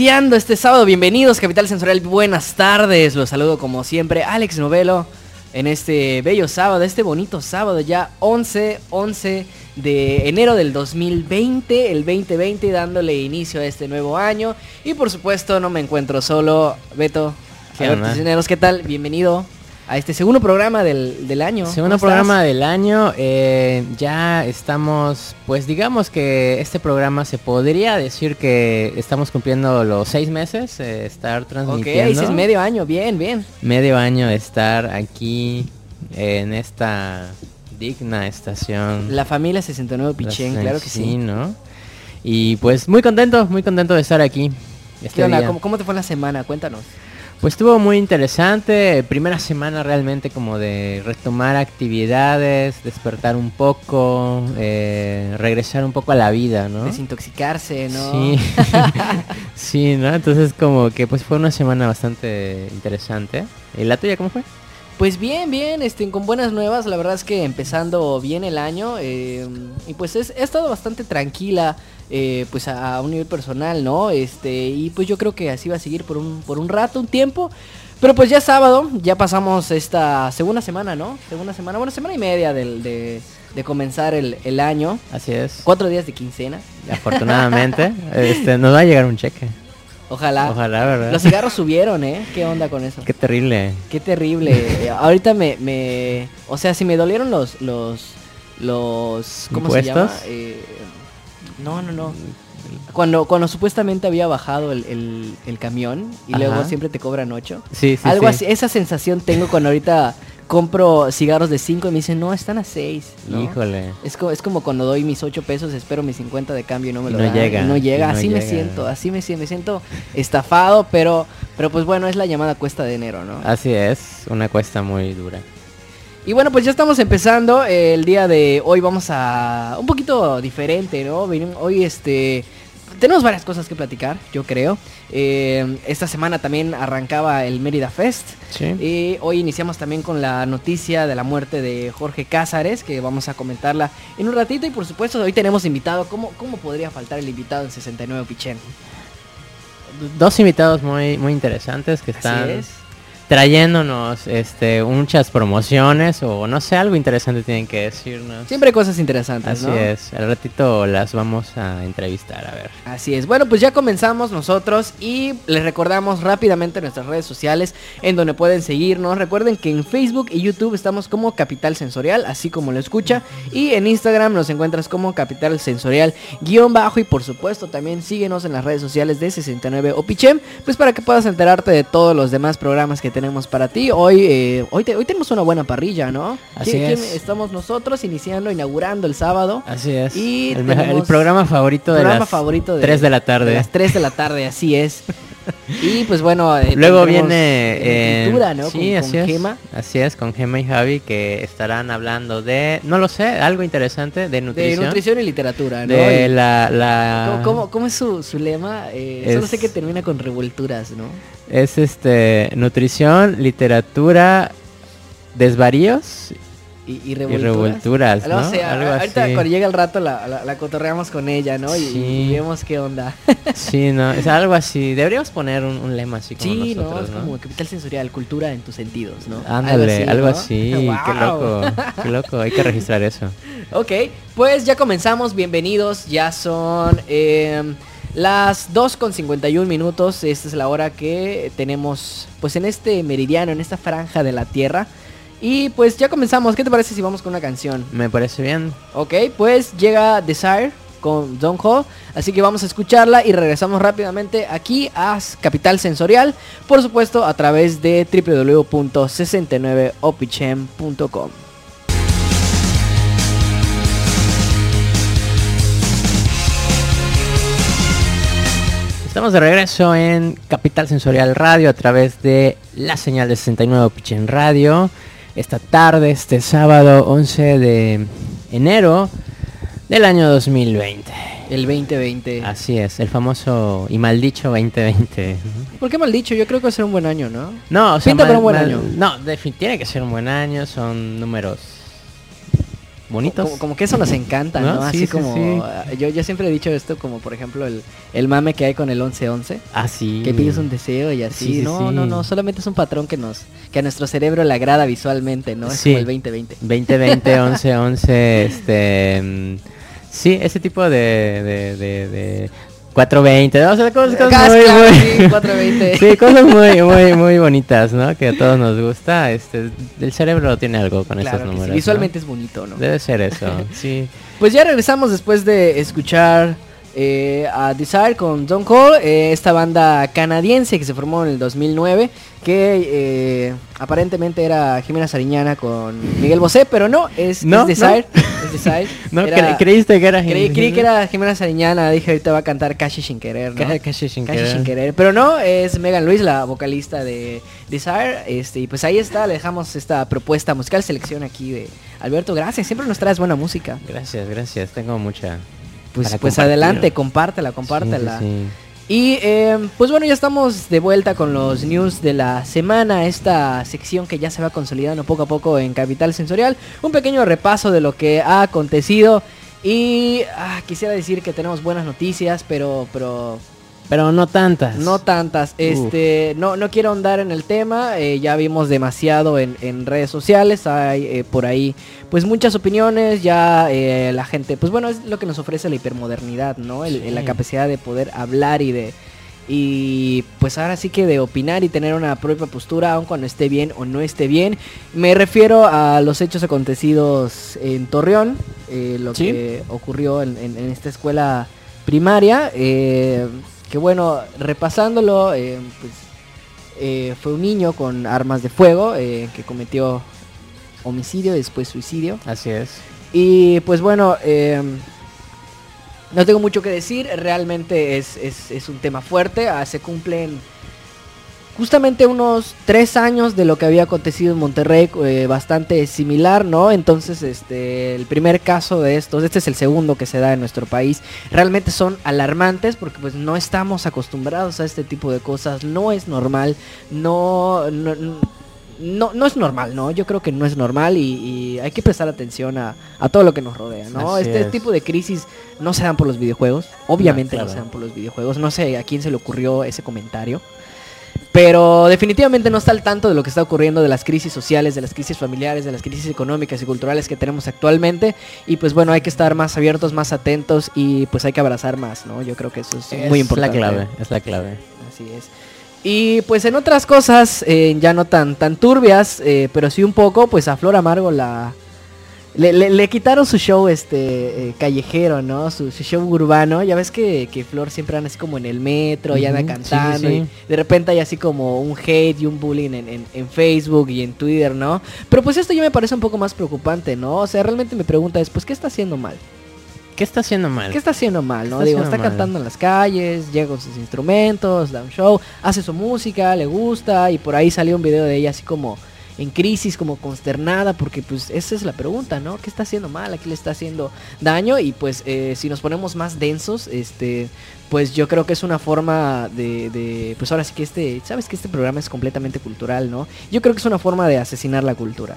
iniciando este sábado. Bienvenidos, Capital Sensorial. Buenas tardes. Los saludo como siempre, Alex Novelo, en este bello sábado, este bonito sábado, ya 11, 11 de enero del 2020, el 2020, dándole inicio a este nuevo año. Y por supuesto, no me encuentro solo. Beto, ¿Qué ¿qué tal? Bienvenido a este segundo programa del, del año. Segundo ¿Cómo programa estás? del año. eh, ya estamos, pues digamos que este programa se podría decir que estamos cumpliendo los seis meses de estar Ok, transmitiendo. ese es medio año, bien, bien. Medio año de estar aquí en esta digna estación. La familia 69 Pichén, La- claro que sí. ¿no? Y pues muy contento, muy contento de estar aquí. Este ¿Qué onda? ¿Cómo, cómo te fue la semana? Cuéntanos. Pues estuvo muy interesante, primera semana realmente como de retomar actividades, despertar un poco, eh, regresar un poco a la vida, ¿no? Desintoxicarse, ¿no? Sí, sí, ¿no? Entonces como que pues fue una semana bastante interesante. ¿Y la tuya cómo fue? Pues bien, bien, este, con buenas nuevas, la verdad es que empezando bien el año eh, y pues es, he estado bastante tranquila eh, pues a, a un nivel personal, ¿no? Este, y pues yo creo que así va a seguir por un, por un rato, un tiempo. Pero pues ya es sábado, ya pasamos esta segunda semana, ¿no? Segunda semana, bueno, semana y media del, de, de comenzar el, el año. Así es. Cuatro días de quincena. Afortunadamente, este, nos va a llegar un cheque. Ojalá. Ojalá, ¿verdad? Los cigarros subieron, ¿eh? ¿Qué onda con eso? Qué terrible. Qué terrible. Ahorita me, me, o sea, si me dolieron los, los, los, ¿cómo se llama? Eh, no, no, no. Cuando, cuando supuestamente había bajado el, el, el camión y luego siempre te cobran ocho. Sí, sí, Algo sí. así, esa sensación tengo cuando ahorita compro cigarros de 5 y me dicen, no, están a 6. Híjole. Es como, es como cuando doy mis 8 pesos, espero mis 50 de cambio y no me Y lo no dan, llega, y no llega, no así me siento, así me siento, me siento estafado, pero, pero pues bueno, es la llamada cuesta de enero, ¿no? Así es, una cuesta muy dura. Y bueno, pues ya estamos empezando. el día de hoy vamos a un poquito diferente, ¿no? Hoy este tenemos varias cosas que platicar, yo creo. Eh, esta semana también arrancaba el Mérida Fest. Sí. Y hoy iniciamos también con la noticia de la muerte de Jorge Cázares, que vamos a comentarla en un ratito. Y por supuesto, hoy tenemos invitado. ¿Cómo, cómo podría faltar el invitado en 69 Pichén? Dos invitados muy, muy interesantes que están Así es. Trayéndonos este, muchas promociones o no sé, algo interesante tienen que decirnos. Siempre cosas interesantes, Así ¿no? es, al ratito las vamos a entrevistar, a ver. Así es. Bueno, pues ya comenzamos nosotros y les recordamos rápidamente nuestras redes sociales en donde pueden seguirnos. Recuerden que en Facebook y YouTube estamos como Capital Sensorial, así como lo escucha. Y en Instagram nos encuentras como Capital Sensorial guion bajo. Y por supuesto también síguenos en las redes sociales de 69 Opichem, pues para que puedas enterarte de todos los demás programas que tenemos para ti. Hoy, eh, hoy, te- hoy tenemos una buena parrilla, ¿no? Así ¿Quién- quién es. estamos nosotros iniciando, inaugurando el sábado. Así es. Y el, programa favorito de programa las favorito de 3 de la tarde. de las 3 de la tarde, así es. Y pues bueno, eh, Luego viene eh, eh, cultura, ¿no? Sí, con, así con es. Gema. Así es, con Gema y Javi que estarán hablando de, no lo sé, algo interesante de De nutrición. nutrición y literatura, ¿no? de Y- la, la ¿Cómo, cómo- es su, su lema? Eh, Solo sé que termina con revuelturas, ¿no? Es este nutrición, literatura, desvaríos Y, y y revuelturas. revuelturas, ¿no? Algo ahorita así. cuando llega el rato la, la- la cotorreamos con ella, ¿no? Y, Sí. y vemos qué onda. Sí, no, es algo así. Deberíamos poner un, un lema así como sí, nosotros, ¿no? Es ¿no? como capital sensorial, cultura en tus sentidos, ¿no? Ándale, algo así, qué loco, qué loco, hay que registrar eso. Ok, pues ya comenzamos, bienvenidos, ya son em, las 2 con 51 minutos, esta es la hora que tenemos pues en este meridiano, en esta franja de la Tierra. Y pues ya comenzamos, ¿qué te parece si vamos con una canción? Me parece bien. Ok, pues llega Desire con Don Ho, así que vamos a escucharla y regresamos rápidamente aquí a Capital Sensorial, por supuesto a través de www.69opichem.com. Estamos de regreso en Capital Sensorial Radio a través de la señal de 69 Pichen Radio. Esta tarde, este sábado 11 de enero del año 2020. El 2020. Así es, el famoso y maldicho 2020. ¿Por qué mal dicho? Yo creo que va a ser un buen año, ¿no? No, o sea, Pinta para un buen mal- año. No, tiene que ser un buen año, son números bonitos. Como, como que eso nos encanta, ¿no? ¿No? Así Sí, sí, como... sí. ah, Yo, yo siempre he dicho esto como, por ejemplo, el, el mame que hay con el 1111. Ah, sí. Que pides un deseo y así. Sí, sí, no, no, no. Solamente es un patrón que nos... Que a nuestro cerebro le agrada visualmente, ¿no? Es como el 2020. 2020, 11, 11, este... mm, Sí, ese tipo de... de, de, de 420, o sea, cosas, cosas Gas, muy, claro, muy- sí, 420. Sí, cosas muy, muy, muy bonitas, ¿no? Que a todos nos gusta. Este, el cerebro tiene algo con Claro estos que sí, números. ¿no? Visualmente es bonito, ¿no? Debe ser eso, sí. Pues ya regresamos después de escuchar eh, a Desire con Don Cole, eh, esta banda canadiense que se formó en el 2009, que eh, aparentemente era Jimena Sariñana con Miguel Bosé, pero no, es, No, es Desire. Es Desire. No, Era- cre- creíste que era creí, creí que era Jimena Sariñana, dije ahorita va a cantar Cashi sin querer, ¿no? Ca- Casi sin Casi querer. sin querer. Pero no, es Megan Luis, la vocalista de Desire. Este, y pues ahí está, le dejamos esta propuesta musical, selección aquí de Alberto. Gracias, siempre nos traes buena música. Gracias, gracias. Tengo mucha. Pues, pues adelante, compártela, compártela. Sí, sí, Y eh, pues bueno, ya estamos de vuelta con los news de la semana, esta sección que ya se va consolidando poco a poco en Capital Sensorial. Un pequeño repaso de lo que ha acontecido. Y ah, quisiera decir que tenemos buenas noticias, pero, pero. Pero no tantas. no tantas. Este, no, no quiero ahondar en el tema. eh, ya vimos demasiado en, en redes sociales. Hay eh, por ahí, pues muchas opiniones. Ya eh, la gente, pues bueno, es lo que nos ofrece la hipermodernidad, ¿no? El- Sí. La capacidad de poder hablar y de y pues ahora sí que de opinar y tener una propia postura, aun cuando esté bien o no esté bien. Me refiero a los hechos acontecidos en Torreón, eh, lo Sí. que ocurrió en, en- en esta escuela primaria. eh, que bueno, repasándolo, eh, pues eh, fue un niño con armas de fuego eh, que cometió homicidio y después suicidio. Así es. Y pues bueno, no tengo mucho que decir, realmente es, es- es un tema fuerte, ah, se cumplen justamente unos tres años de lo que había acontecido en Monterrey, eh, bastante similar, ¿no? Entonces, este, el primer caso de estos, este es el segundo que se da en nuestro país, realmente son alarmantes porque pues no estamos acostumbrados a este tipo de cosas, no es normal, no... no no, no es normal, ¿no? Yo creo que no es normal y, y hay que prestar atención a, a todo lo que nos rodea, ¿no? Así este es. tipo de crisis no se dan por los videojuegos, obviamente no, claro. se dan por los videojuegos, no sé a quién se le ocurrió ese comentario, pero definitivamente no está al tanto de lo que está ocurriendo de las crisis sociales, de las crisis familiares, de las crisis económicas y culturales que tenemos actualmente y pues bueno, hay que estar más abiertos, más atentos y pues hay que abrazar más, ¿no? Yo creo que eso es, muy importante. la clave, es la clave. Así es. Y pues en otras cosas, eh, ya no tan, tan turbias, eh, pero sí un poco, pues a Flor Amargo la... Le, le- le quitaron su show este eh, callejero, ¿no? Su, su show urbano. Ya ves que, que Flor siempre anda así como en el metro y anda Ujú, sí, sí, cantando. Y de repente hay así como un hate y un bullying en, en- en Facebook y en Twitter, ¿no? Pero pues esto ya me parece un poco más preocupante, ¿no? O sea, realmente me pregunta es, pues, ¿qué está haciendo mal? ¿Qué está haciendo mal? ¿Qué está haciendo mal, no? Está Digo, está mal? cantando en las calles, llega con sus instrumentos, da un show, hace su música, le gusta y por ahí salió un video de ella así como en crisis, como consternada, porque pues esa es la pregunta, ¿no? ¿Qué está haciendo mal? ¿A qué le está haciendo daño? Y pues eh, si nos ponemos más densos, este, pues yo creo que es una forma de, de, pues ahora sí que este, sabes que este programa es completamente cultural, ¿no? Yo creo que es una forma de asesinar la cultura.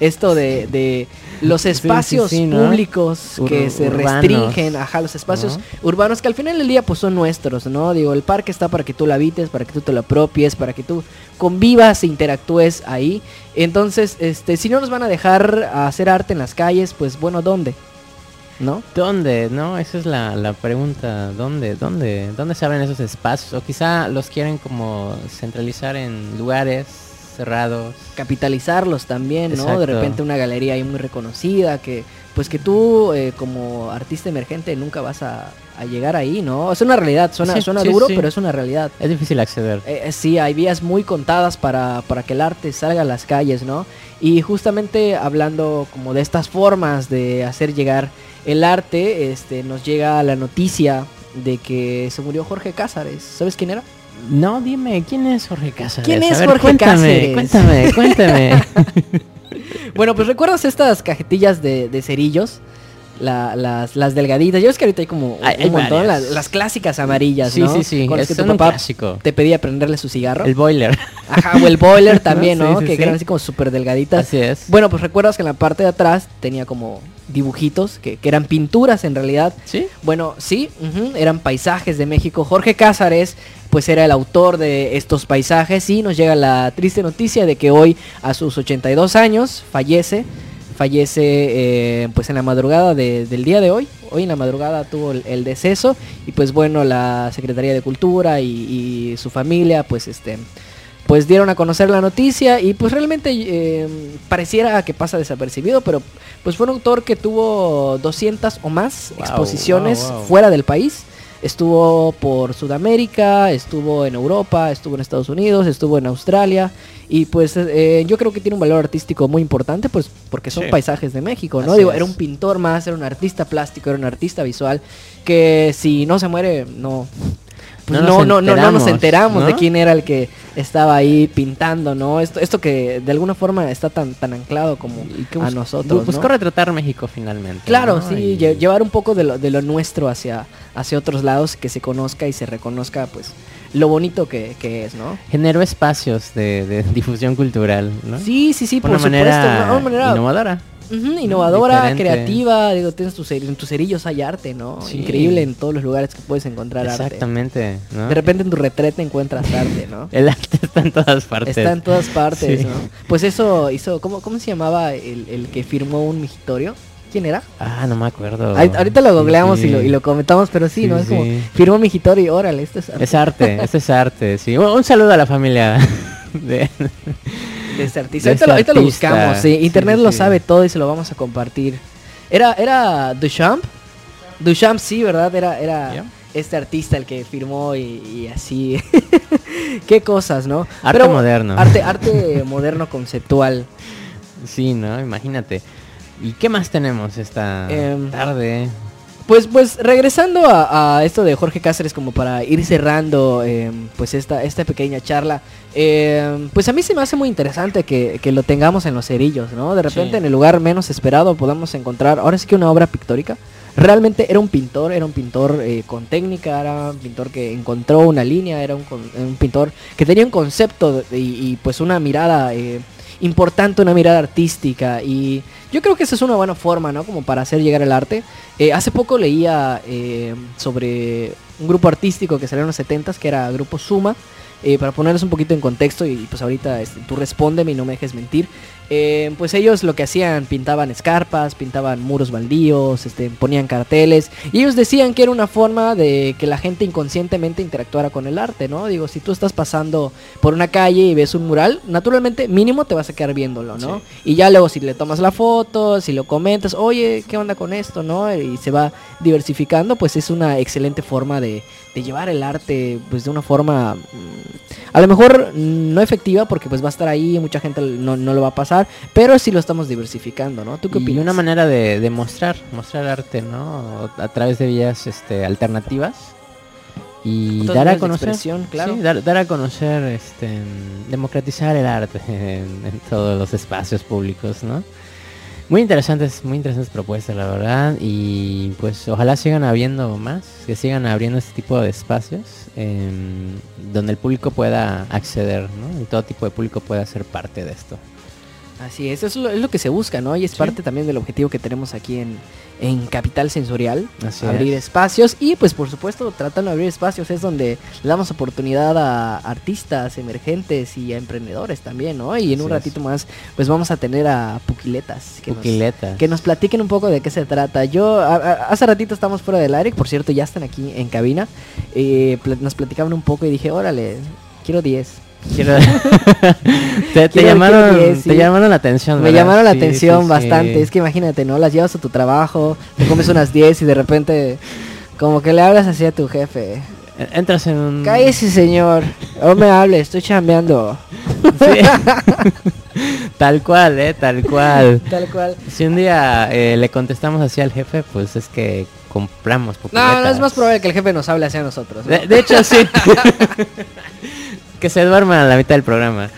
Esto de, de los Sí, sí, espacios sí, ¿no? públicos que se urbanos. restringen, ajá, los espacios ¿No? urbanos que al final del día pues son nuestros, ¿no? Digo, el parque está para que tú lo habites, para que tú te lo apropies, para que tú convivas e interactúes ahí. Entonces, este, si no nos van a dejar hacer arte en las calles, pues bueno, ¿dónde? ¿No? ¿Dónde? No, esa es la, la pregunta. ¿Dónde? ¿Dónde? ¿Dónde se abren esos espacios? O quizá los quieren como centralizar en lugares cerrados. capitalizarlos también, ¿no? De repente una galería ahí muy reconocida que pues que tú eh, como artista emergente nunca vas a, a llegar ahí, ¿no? Es una realidad, suena, Sí, suena sí, duro, sí. pero es una realidad. Es difícil acceder. Eh, eh, sí, hay vías muy contadas para, para que el arte salga a las calles, ¿no? Y justamente hablando como de estas formas de hacer llegar el arte, este, nos llega la noticia de que se murió Jorge Cázares. ¿Sabes quién era? No, dime, ¿quién es Jorge Cáceres? ¿Quién es ver, Jorge cuéntame, Cáceres? Cuéntame, cuéntame. Bueno, pues recuerdas estas cajetillas de, de cerillos la- las, las delgaditas. Yo es que ahorita hay como Hay- un hay montón, las, las clásicas amarillas, Sí, ¿no? sí, sí, Con las que tu papá clásico. te pedía prenderle su cigarro. El boiler. Ajá, o el boiler también, ¿no? sí, que sí. eran así como súper delgaditas. Así es. Bueno, pues recuerdas que en la parte de atrás tenía como dibujitos, que, que eran pinturas en realidad. ¿Sí? Bueno, sí, eran paisajes de México. Jorge Cázares, pues era el autor de estos paisajes y nos llega la triste noticia de que hoy, a sus 82 años, fallece. Fallece eh, pues en la madrugada de- del día de hoy. Hoy en la madrugada tuvo el, el deceso y pues bueno, la Secretaría de Cultura y, y su familia pues este pues dieron a conocer la noticia y pues realmente eh, pareciera que pasa desapercibido, pero pues fue un autor que tuvo 200 o más Wow, exposiciones wow, wow. fuera del país. Estuvo por Sudamérica, estuvo en Europa, estuvo en Estados Unidos, estuvo en Australia y pues eh, yo creo que tiene un valor artístico muy importante pues porque son Sí. paisajes de México, ¿no? Así Digo, es. era un pintor más, era un artista plástico, era un artista visual que si no se muere no pues No no, nos no, no, no nos enteramos, de quién era el que estaba ahí pintando, ¿no? Esto, esto que de alguna forma está tan, tan anclado como a nosotros. Buscó ¿no? retratar México finalmente. Claro, ¿no? sí, Y- lle- llevar un poco de lo, de lo nuestro hacia, hacia otros lados, que se conozca y se reconozca, pues, lo bonito que, que es, ¿no? generó espacios de, de difusión cultural, ¿no? Sí, sí, sí, Por por una supuesto. manera, una manera innovadora. Innovadora, diferente. creativa. Digo, tienes tus, en tus cerillos hay arte, ¿no? Sí. Increíble en todos los lugares que puedes encontrar arte. Exactamente, ¿no? De repente en tu retrete encuentras arte, ¿no? El arte está en todas partes. Está en todas partes, Sí. ¿no? Pues eso hizo, ¿cómo, cómo se llamaba el, el que firmó un migitorio? ¿Quién era? Ah, no me acuerdo. Ahorita lo googleamos sí. y, lo, y lo comentamos, pero sí, ¿no? Es como, firmó migitorio, órale, esto es arte Es arte, eso es arte, sí. Un, un saludo a la familia de... de este artista. de ahorita, lo, ahorita lo artista. buscamos, sí. Internet sí, lo sí. sabe todo y se lo vamos a compartir. Era, era Duchamp. Duchamp, sí, ¿verdad? Era, era este artista el que firmó y, y así. Qué cosas, ¿no? Arte moderno. Arte, arte moderno conceptual. Sí, ¿no? Imagínate. ¿Y qué más tenemos esta Em, tarde? Pues, pues regresando a, a esto de Jorge Cáceres como para ir cerrando eh, pues esta, esta pequeña charla, eh, pues a mí se me hace muy interesante que, que lo tengamos en los cerillos, ¿no? De repente Sí. en el lugar menos esperado podamos encontrar, ahora sí que una obra pictórica. Realmente era un pintor, era un pintor eh, con técnica, era un pintor que encontró una línea, era un, un pintor que tenía un concepto y, y, pues una mirada eh, importante, una mirada artística y yo creo que esa es una buena forma, ¿no? Como para hacer llegar el arte. Eh, hace poco leía eh, sobre un grupo artístico que salió en los 70s, que era Grupo Suma. eh, para ponerles un poquito en contexto y pues ahorita este, tú respóndeme y no me dejes mentir. Eh, pues ellos lo que hacían, pintaban escarpas, pintaban muros baldíos, este, ponían carteles. Y ellos decían que era una forma de que la gente inconscientemente interactuara con el arte, ¿no? Digo, si tú estás pasando por una calle y ves un mural, naturalmente mínimo te vas a quedar viéndolo, ¿no? Y ya luego si le tomas la foto, si lo comentas, oye, ¿qué onda con esto, no? Y se va diversificando, pues es una excelente forma de, de llevar el arte, pues de una forma, mm, a lo mejor no efectiva, porque pues va a estar ahí, mucha gente no, no lo va a pasar, pero sí lo estamos diversificando, ¿no? ¿Tú qué Y opinas? una manera de, de mostrar, mostrar arte, ¿no? A través de vías este, alternativas. Y dar a conocer, claro. sí, dar, dar a conocer, este, democratizar el arte en, en todos los espacios públicos, ¿no? Muy interesantes, muy interesantes propuestas, la verdad. Y pues ojalá sigan habiendo más, que sigan abriendo este tipo de espacios em, donde el público pueda acceder, ¿no? Y todo tipo de público pueda ser parte de esto. Así es, eso es lo, que se busca, ¿no? Y es Sí. parte también del objetivo que tenemos aquí en, en Capital Sensorial, Así abrir es. espacios y pues por supuesto tratando de abrir espacios es donde le damos oportunidad a artistas emergentes y a emprendedores también, ¿no? Y en un es. ratito más pues vamos a tener a Puquiletas que, nos, Puquiletas. que nos platiquen un poco de qué se trata. Yo a- a- hace ratito estamos fuera del aire, por cierto ya están aquí en cabina, eh, nos platicaban un poco y dije, órale, quiero 10. Te, llamaron, te llamaron la atención. Me ¿verdad? llamaron la Sí, atención sí, bastante. Es que imagínate, ¿no? Las llevas a tu trabajo, te comes unas 10 y de repente como que le hablas así a tu jefe. Entras en un... Cállese, señor. No me hable, estoy chambeando. Tal cual, eh, tal cual. Tal cual. Si un día eh, le contestamos así al jefe, pues es que compramos No, no es más probable que el jefe nos hable hacia nosotros. ¿no? De, de hecho, sí. que se duerma a la mitad del programa.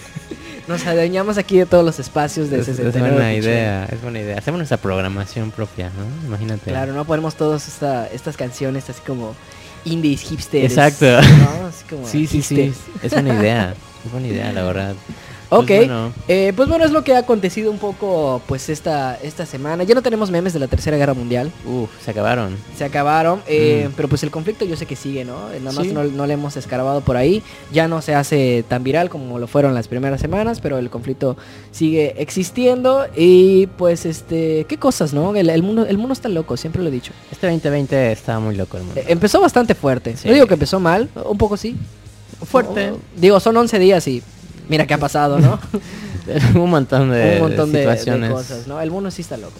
Nos adueñamos aquí de todos los espacios de Es, es 69 buena idea, es buena idea. Hacemos nuestra programación propia, ¿no? Imagínate. Claro, no ponemos todas esta, estas canciones así como indies, hipsters. Exacto. ¿no? Así como Sí, sí, sí. hipsters. Es buena idea. Es buena idea, la verdad. Pues Ok, bueno, eh, pues bueno, es lo que ha acontecido un poco pues esta, esta semana. Ya no tenemos memes de la Tercera Guerra Mundial, uf, se acabaron. se acabaron, eh, Mm. pero pues el conflicto yo sé que sigue, ¿no? Eh, Nada más Sí. no, no le hemos escarbado por ahí, ya no se hace tan viral como lo fueron las primeras semanas, pero el conflicto sigue existiendo y pues este, qué cosas, ¿no? El, el mundo, el mundo está loco, siempre lo he dicho. Este 2020 estaba muy loco el mundo. Eh, empezó bastante fuerte, Sí. no digo que empezó mal, un poco sí. Fuerte. Digo, son 11 días y mira qué ha pasado, ¿no? un montón de, un montón de, de situaciones. cosas, ¿no? El mundo sí está loco.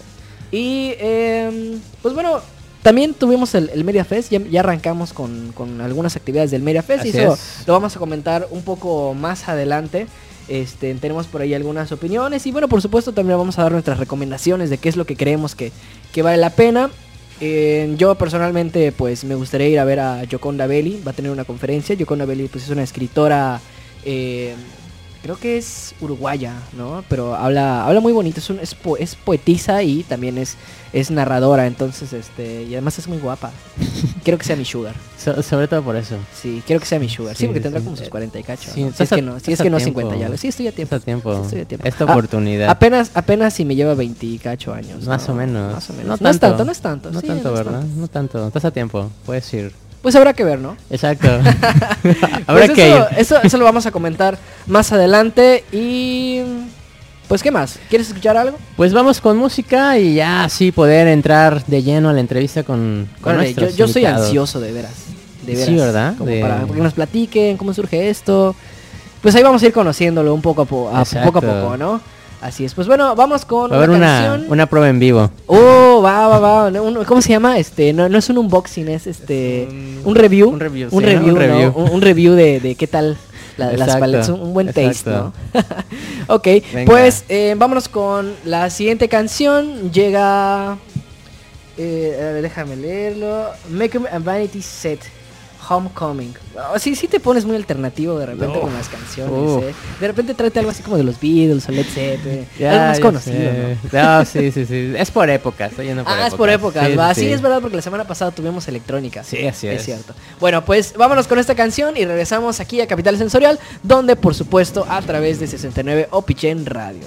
Y, eh, pues bueno, también tuvimos el, el Media Fest, ya, ya arrancamos con, con algunas actividades del Media Fest y eso es. lo vamos a comentar un poco más adelante. Este, tenemos por ahí algunas opiniones y bueno, por supuesto también vamos a dar nuestras recomendaciones de qué es lo que creemos que, que vale la pena. Eh, yo personalmente pues me gustaría ir a ver a Yoconda Belli, va a tener una conferencia. Yoconda Belli pues es una escritora, eh, creo que es uruguaya, ¿no? Pero habla, habla muy bonito, es, un, es, po- es poetisa y también es, es narradora, entonces este, y además es muy guapa. quiero que sea mi sugar. So- sobre todo por eso. Sí, quiero que sea mi sugar. Sí, Sí, porque sí, tendrá como sus 40 y cacho. Sí, ¿no? Si es que no, si es que no tiempo. 50 ya. Sí, estoy a tiempo. Está a tiempo. Sí, estoy a tiempo. Esta Ah, oportunidad. Apenas, apenas si me lleva 20 y cacho años. Más ¿no? o menos. Más o menos. No es tanto. no es tanto. No sí, tanto, ¿verdad? No tanto. Estás a tiempo. Puedes ir. Pues habrá que ver, ¿no? Exacto. Habrá Pues que eso, ir. eso, eso lo vamos a comentar más adelante y... Pues, ¿qué más? ¿Quieres escuchar algo? Pues vamos con música y ya así poder entrar de lleno a la entrevista con, con Órale, yo, nuestros yo soy ansioso, de veras. De Sí, veras. ¿verdad? Como De- para que nos platiquen cómo surge esto. Pues ahí vamos a ir conociéndolo un poco a, po- a Exacto. poco a poco, ¿no? Así es. Pues bueno, vamos con Va a haber una una, canción. una prueba en vivo. Oh, va, va, va. Un- ¿Cómo se llama? Este, no, no es un unboxing, es este, un- un, review. un review, un sí, ¿no? review, Un ¿no? review. Un, un review de, de qué tal la- las Exacto, paletas, un, buen taste, ¿no? exacto. ok, Venga. pues eh, vámonos con la siguiente canción. Llega, eh, a ver, déjame leerlo. Make a Vanity Set. Homecoming. Oh, sí, sí te pones muy alternativo de repente No. con las canciones. ¿eh? De repente trate algo así como de los Beatles o Led Zeppelin. Algo más conocido. ¿no? No, sí, sí, sí. Es por época. Estoy yendo por Ah, es por épocas, Sí, va. sí. es verdad, porque la semana pasada tuvimos electrónica. Sí, así Es es. cierto. Bueno, pues vámonos con esta canción y regresamos aquí a Capital Sensorial, donde por supuesto a través de 69 Opichen Radio.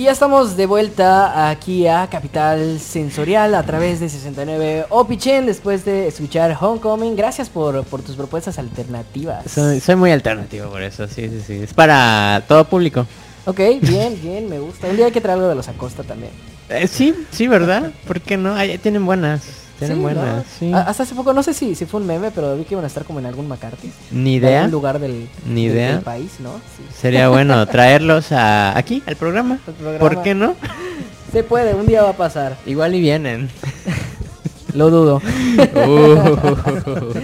Y ya estamos de vuelta aquí a Capital Sensorial a través de 69 Opichen después de escuchar Homecoming. Gracias por, por tus propuestas alternativas. Soy, soy muy alternativo por eso, sí, sí, sí. Es para todo público. Ok, bien, bien, me gusta. Un día hay que traer algo de los Acosta también. Eh, sí, sí, ¿verdad? ¿Por qué no? Ay, tienen buenas. Tienen Sí, buenas, ¿no? sí. A- Hasta hace poco, no sé si, si fue un meme, pero vi que iban a estar como en algún McCarthy. Ni En idea. algún lugar del, Ni idea. del país, ¿no? Sí. Sería bueno traerlos a aquí, al programa. Programa. ¿Por qué no? Se puede, un día va a pasar. Igual y vienen. Lo dudo. Uh.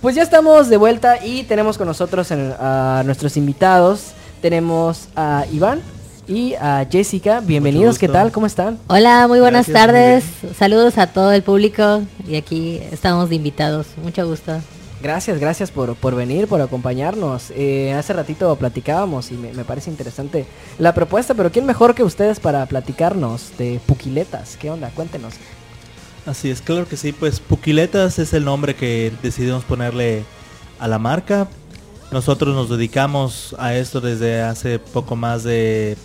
Pues ya estamos de vuelta y tenemos con nosotros en- a nuestros invitados. Tenemos a Iván y a Jessica. Bienvenidos, ¿qué tal? ¿Cómo están? Hola, muy buenas Gracias, muy tardes. Saludos a todo el público y aquí estamos de invitados. Mucho gusto. Gracias, gracias por, por venir, por acompañarnos. Eh, hace ratito platicábamos y me, me parece interesante la propuesta, pero ¿quién mejor que ustedes para platicarnos de Puquiletas? ¿Qué onda? Cuéntenos. Así es, claro que sí, pues Puquiletas es el nombre que decidimos ponerle a la marca. Nosotros nos dedicamos a esto desde hace poco más de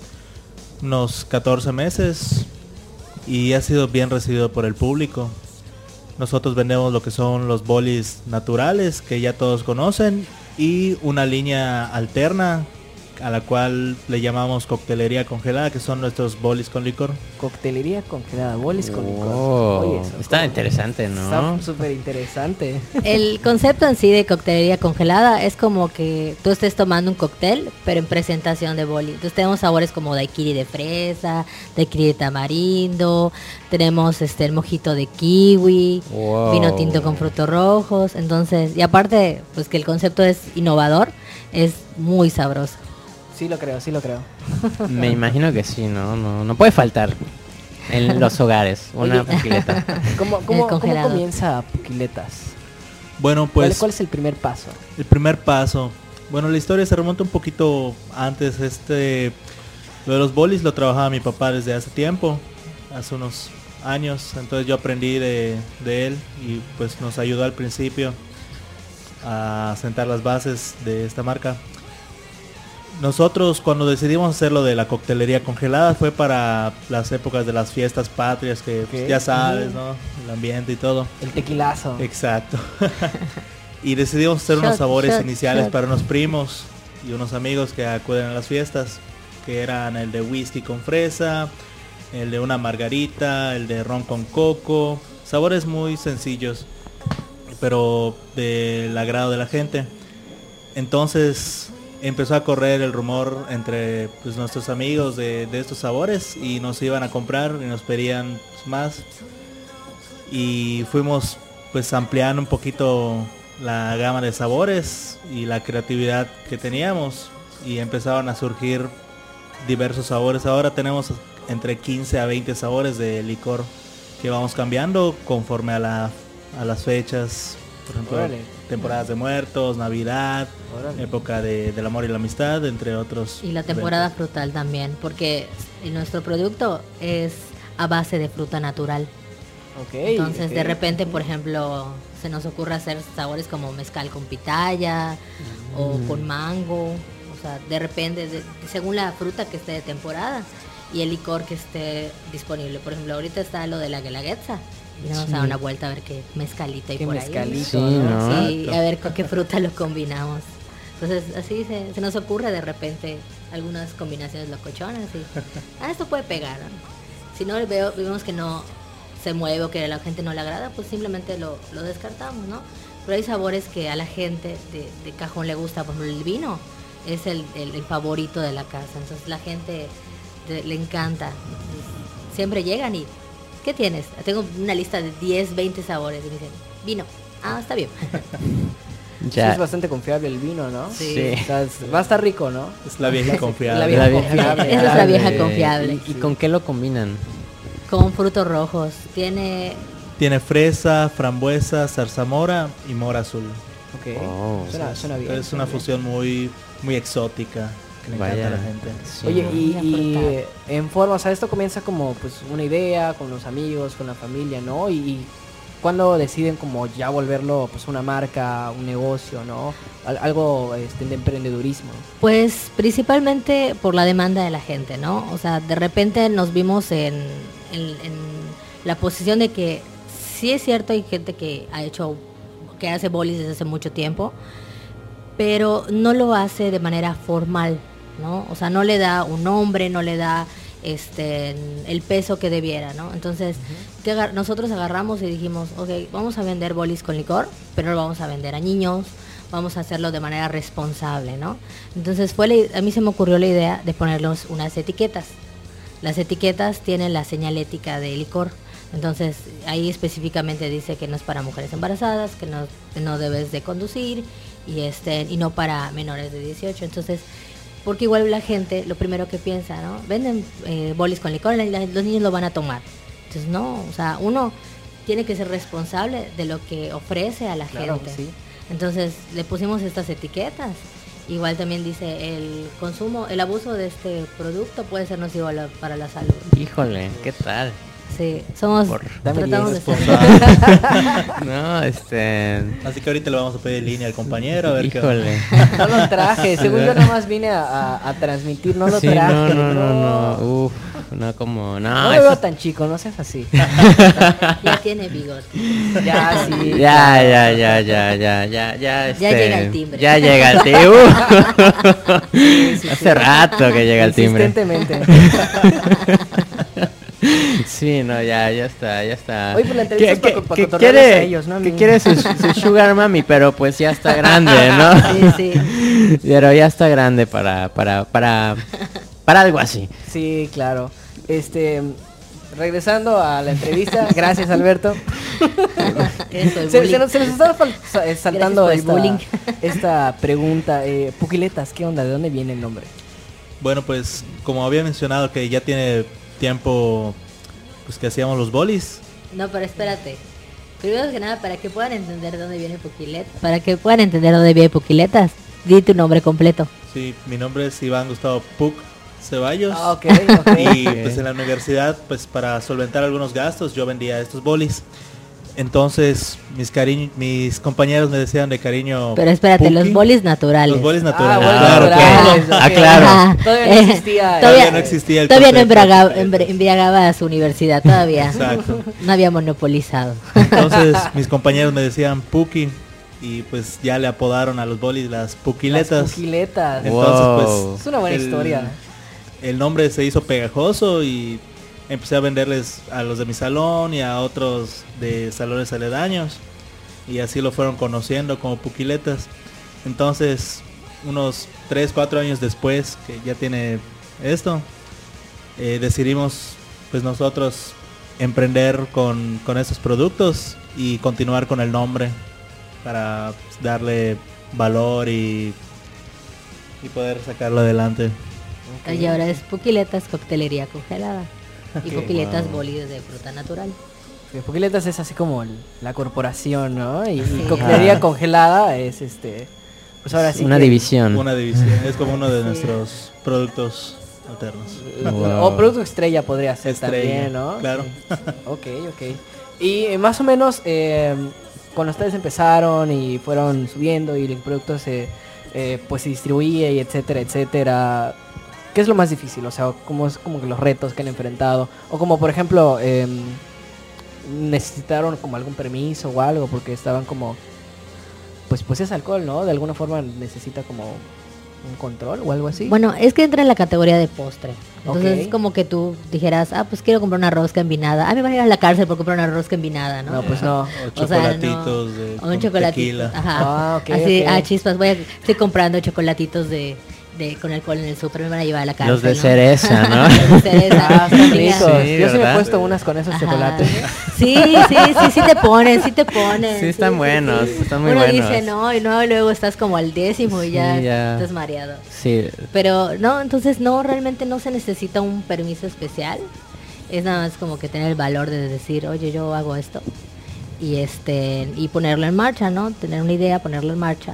unos 14 meses y ha sido bien recibido por el público. Nosotros vendemos lo que son los bolis naturales que ya todos conocen y una línea alterna a la cual le llamamos coctelería congelada, que son nuestros bolis con licor. Coctelería congelada, bolis con licor. Oh, Oye, está como- interesante, ¿no? Está súper interesante. El concepto en sí de coctelería congelada es como que tú estés tomando un cóctel, pero en presentación de boli. Entonces tenemos sabores como daiquiri de fresa, daiquiri de tamarindo, tenemos este el mojito de kiwi, Wow. vino tinto con frutos rojos. Entonces, y aparte, pues que el concepto es innovador, es muy sabroso. Sí lo creo, sí lo creo. Me imagino que sí, ¿no? No, no puede faltar en los hogares una puquileta. ¿Cómo, cómo, cómo congelador. comienza Puquiletas? Bueno, ¿Cuál, pues cuál es el primer paso? El primer paso. Bueno, la historia se remonta un poquito antes. Este, lo de los bolis lo trabajaba mi papá desde hace tiempo, hace unos años. Entonces yo aprendí de, de él y pues nos ayudó al principio a sentar las bases de esta marca. Nosotros cuando decidimos hacer lo de la coctelería congelada fue para las épocas de las fiestas patrias, que pues, ya sabes, ¿no? El ambiente y todo. El tequilazo. Exacto. y decidimos hacer unos sabores shot, iniciales shot. para unos primos y unos amigos que acuden a las fiestas, que eran el de whisky con fresa, el de una margarita, el de ron con coco, sabores muy sencillos, pero del agrado de la gente. Entonces empezó a correr el rumor entre pues, nuestros amigos de, de estos sabores y nos iban a comprar y nos pedían pues, más y fuimos pues ampliando un poquito la gama de sabores y la creatividad que teníamos y empezaron a surgir diversos sabores. Ahora tenemos entre 15 a 20 sabores de licor que vamos cambiando conforme a, la, a las fechas. Por ejemplo, Órale. temporadas de muertos, Navidad, Órale. época de- del amor y la amistad, entre otros. Y la temporada eventos. frutal también, porque nuestro producto es a base de fruta natural. Entonces, de repente, por ejemplo, se nos ocurre hacer sabores como mezcal con pitaya o con mango. O sea, de repente, de- según la fruta que esté de temporada y el licor que esté disponible. Por ejemplo, ahorita está lo de la guelaguetza. Y vamos a dar una vuelta a ver qué mezcalita y Qué por mezcalito, Sí, ¿no? ahí. Sí, a ver con qué fruta lo combinamos. Entonces, así se, se nos ocurre de repente algunas combinaciones locochonas y ah, esto puede pegar. ¿no? Si no veo, vemos que no se mueve o que a la gente no le agrada, pues simplemente lo, lo descartamos, ¿no? Pero hay sabores que a la gente de, de cajón le gusta, por ejemplo, el vino es el, el- el favorito de la casa, entonces la gente de- le encanta. Siempre llegan y, ¿qué tienes? Tengo una lista de 10, 20 sabores y me dicen, vino. Ah, está bien. Sí, Ya. es bastante confiable el vino, ¿no? Sí. O sea, es- va a estar rico, ¿no? Es la vieja confiable. La vieja La vieja confiable. Esa es la vieja confiable. ¿Y, y con qué lo combinan? Con frutos rojos. Tiene Tiene fresa, frambuesa, zarzamora y mora azul. Ok. Oh. suena, suena bien. es una fusión muy, muy exótica que le Vaya. encanta a la gente. Sí, Oye, y, en forma, o sea, esto comienza como pues una idea con los amigos, con la familia, ¿no? Y, y cuando deciden como ya volverlo pues una marca, un negocio, ¿no? Al- algo este, de emprendedurismo. Pues principalmente por la demanda de la gente, ¿no? O sea, de repente nos vimos en, en- en la posición de que sí es cierto, hay gente que ha hecho, que hace bolis desde hace mucho tiempo, pero no lo hace de manera formal, ¿no? O sea, no le da un nombre, no le da este el peso que debiera, ¿no? Entonces, ¿qué agar- nosotros agarramos y dijimos, ok, vamos a vender bolis con licor, pero lo vamos a vender a niños, vamos a hacerlo de manera responsable, ¿no? Entonces fue la- a mí se me ocurrió la idea de ponerlos unas etiquetas. Las etiquetas tienen la señalética de licor. Entonces ahí específicamente dice que no es para mujeres embarazadas, que no, no debes de conducir y este y no para menores de 18. Entonces, porque igual la gente lo primero que piensa, ¿no? Venden eh, bolis con licor, la- los niños lo van a tomar. Entonces no, o sea, uno tiene que ser responsable de lo que ofrece a la Claro, gente. sí. Entonces le pusimos estas etiquetas. Igual también dice el consumo, el abuso de este producto puede ser nocivo para la salud. Híjole, ¿qué tal? Sí, somos Por- tratamos de ser No, este... Así que ahorita le vamos a pedir línea al compañero a ver qué. No lo traje, según yo nomás vine a, a- a transmitir, no lo Sí, traje. no, no, no, no. Uf, no como... No, No me eso- veo tan chico, no seas así. ya tiene bigote. ya, sí. Ya, ya, ya, ya, ya, ya, ya, este, llega el timbre. Ya llega el timbre. Uh. Hace rato que llega el timbre. Sí, no, ya, ya está, ya está. Oye, pues la entrevista es Que- pa- que- pa que cotorrearles quiere, a ellos, ¿no? A que quiere su, su sugar mami, pero pues ya está grande, ¿no? Sí, sí. Pero ya está grande para, para, para, para algo así. Sí, claro. Este, regresando a la entrevista, gracias Alberto. Eso, Se, se nos, se nos saltando el bullying. esta, esta pregunta. Eh, Puquiletas, ¿qué onda? ¿De dónde viene el nombre? Bueno, pues como había mencionado que ya tiene tiempo pues que hacíamos los bolis. No, pero espérate. Primero que nada, para que puedan entender dónde viene Puquilet, para que puedan entender dónde viene Puquiletas, Di tu nombre completo. Sí, mi nombre es Iván Gustavo Puc Ceballos. Ah, ok, ok. Y pues en la universidad, pues para solventar algunos gastos, yo vendía estos bolis. Entonces, mis cariño, mis compañeros me decían de cariño. Pero espérate, los Puki. bolis naturales. Los bolis Ah, naturales. bolis claro, naturales, claro. ok. Ah, claro. Ajá. Todavía no Eh, existía. Todavía no existía el Todavía no embriagaba, embriagaba a su universidad, todavía. Exacto. No había monopolizado. Entonces, mis compañeros me decían Puki. Y pues ya le apodaron a los bolis las puquiletas. Las puquiletas. Entonces, Wow. Es una buena el- historia. El nombre se hizo pegajoso y empecé a venderles a los de mi salón y a otros de salones aledaños. Y así lo fueron conociendo como puquiletas. Entonces, unos 3, 4 años después, que ya tiene esto, eh, decidimos pues nosotros emprender con, con estos productos y continuar con el nombre para darle valor y, y poder sacarlo adelante. Y ahora es Puquiletas Coctelería Congelada. Y Ok. Puquiletas Wow. Bolides de fruta natural. Porque Puquiletas es así como el- la corporación, ¿no? Y, y Sí. congelada es este. Pues ahora sí. Una que- división. Una división, es como uno de Sí. nuestros productos alternos. Wow. O producto estrella podría ser Estrella, también, ¿no? claro. Sí. Ok, ok. Y eh, más o menos eh, cuando ustedes empezaron y fueron subiendo y el producto se eh, pues se distribuye y etcétera, etcétera. ¿Qué es lo más difícil? O sea, ¿cómo es como que los retos que han enfrentado? O como por ejemplo, em, necesitaron como algún permiso o algo porque estaban como pues pues es alcohol, ¿no? De alguna forma necesita como un control o algo así. Bueno, es que entra en la categoría de postre. Entonces es como que tú dijeras, ah, pues quiero comprar una rosca envinada. Ah, me van a ir a la cárcel por comprar una rosca envinada, ¿no? no, pues no. O O sea, chocolatitos de O un chocolatito. tequila. Ajá. Ah, ok, Así, ah, chispas, voy a, estoy comprando chocolatitos de, de con alcohol en el súper, me van a llevar a la cárcel. Los de ¿no? cereza, ¿no? Los de cereza. Ah, están Chinga. ricos. Sí, Yo sí me he puesto unas con esos Ajá. chocolates. Sí, sí, sí, sí te ponen, sí te ponen. Sí, están buenos, están muy Uno buenos. dice no, y no, y luego estás como al décimo y Sí, ya, ya. estás mareado. Sí, Pero no, entonces no, realmente no se necesita un permiso especial. Es nada más como que tener el valor de decir, oye, yo hago esto. Y este, y ponerlo en marcha, ¿no? Tener una idea, ponerlo en marcha.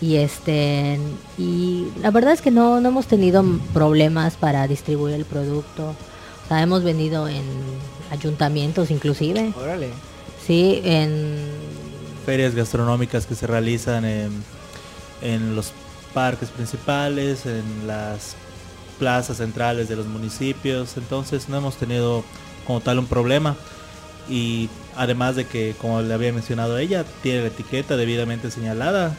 Y este, y la verdad es que no, no hemos tenido problemas para distribuir el producto. O sea, hemos vendido en ayuntamientos inclusive. Órale. Sí, en Ferias gastronómicas que se realizan en, en los parques principales, en las plazas centrales de los municipios. Entonces no hemos tenido como tal un problema. Y además de que, como le había mencionado ella, tiene la etiqueta debidamente señalada.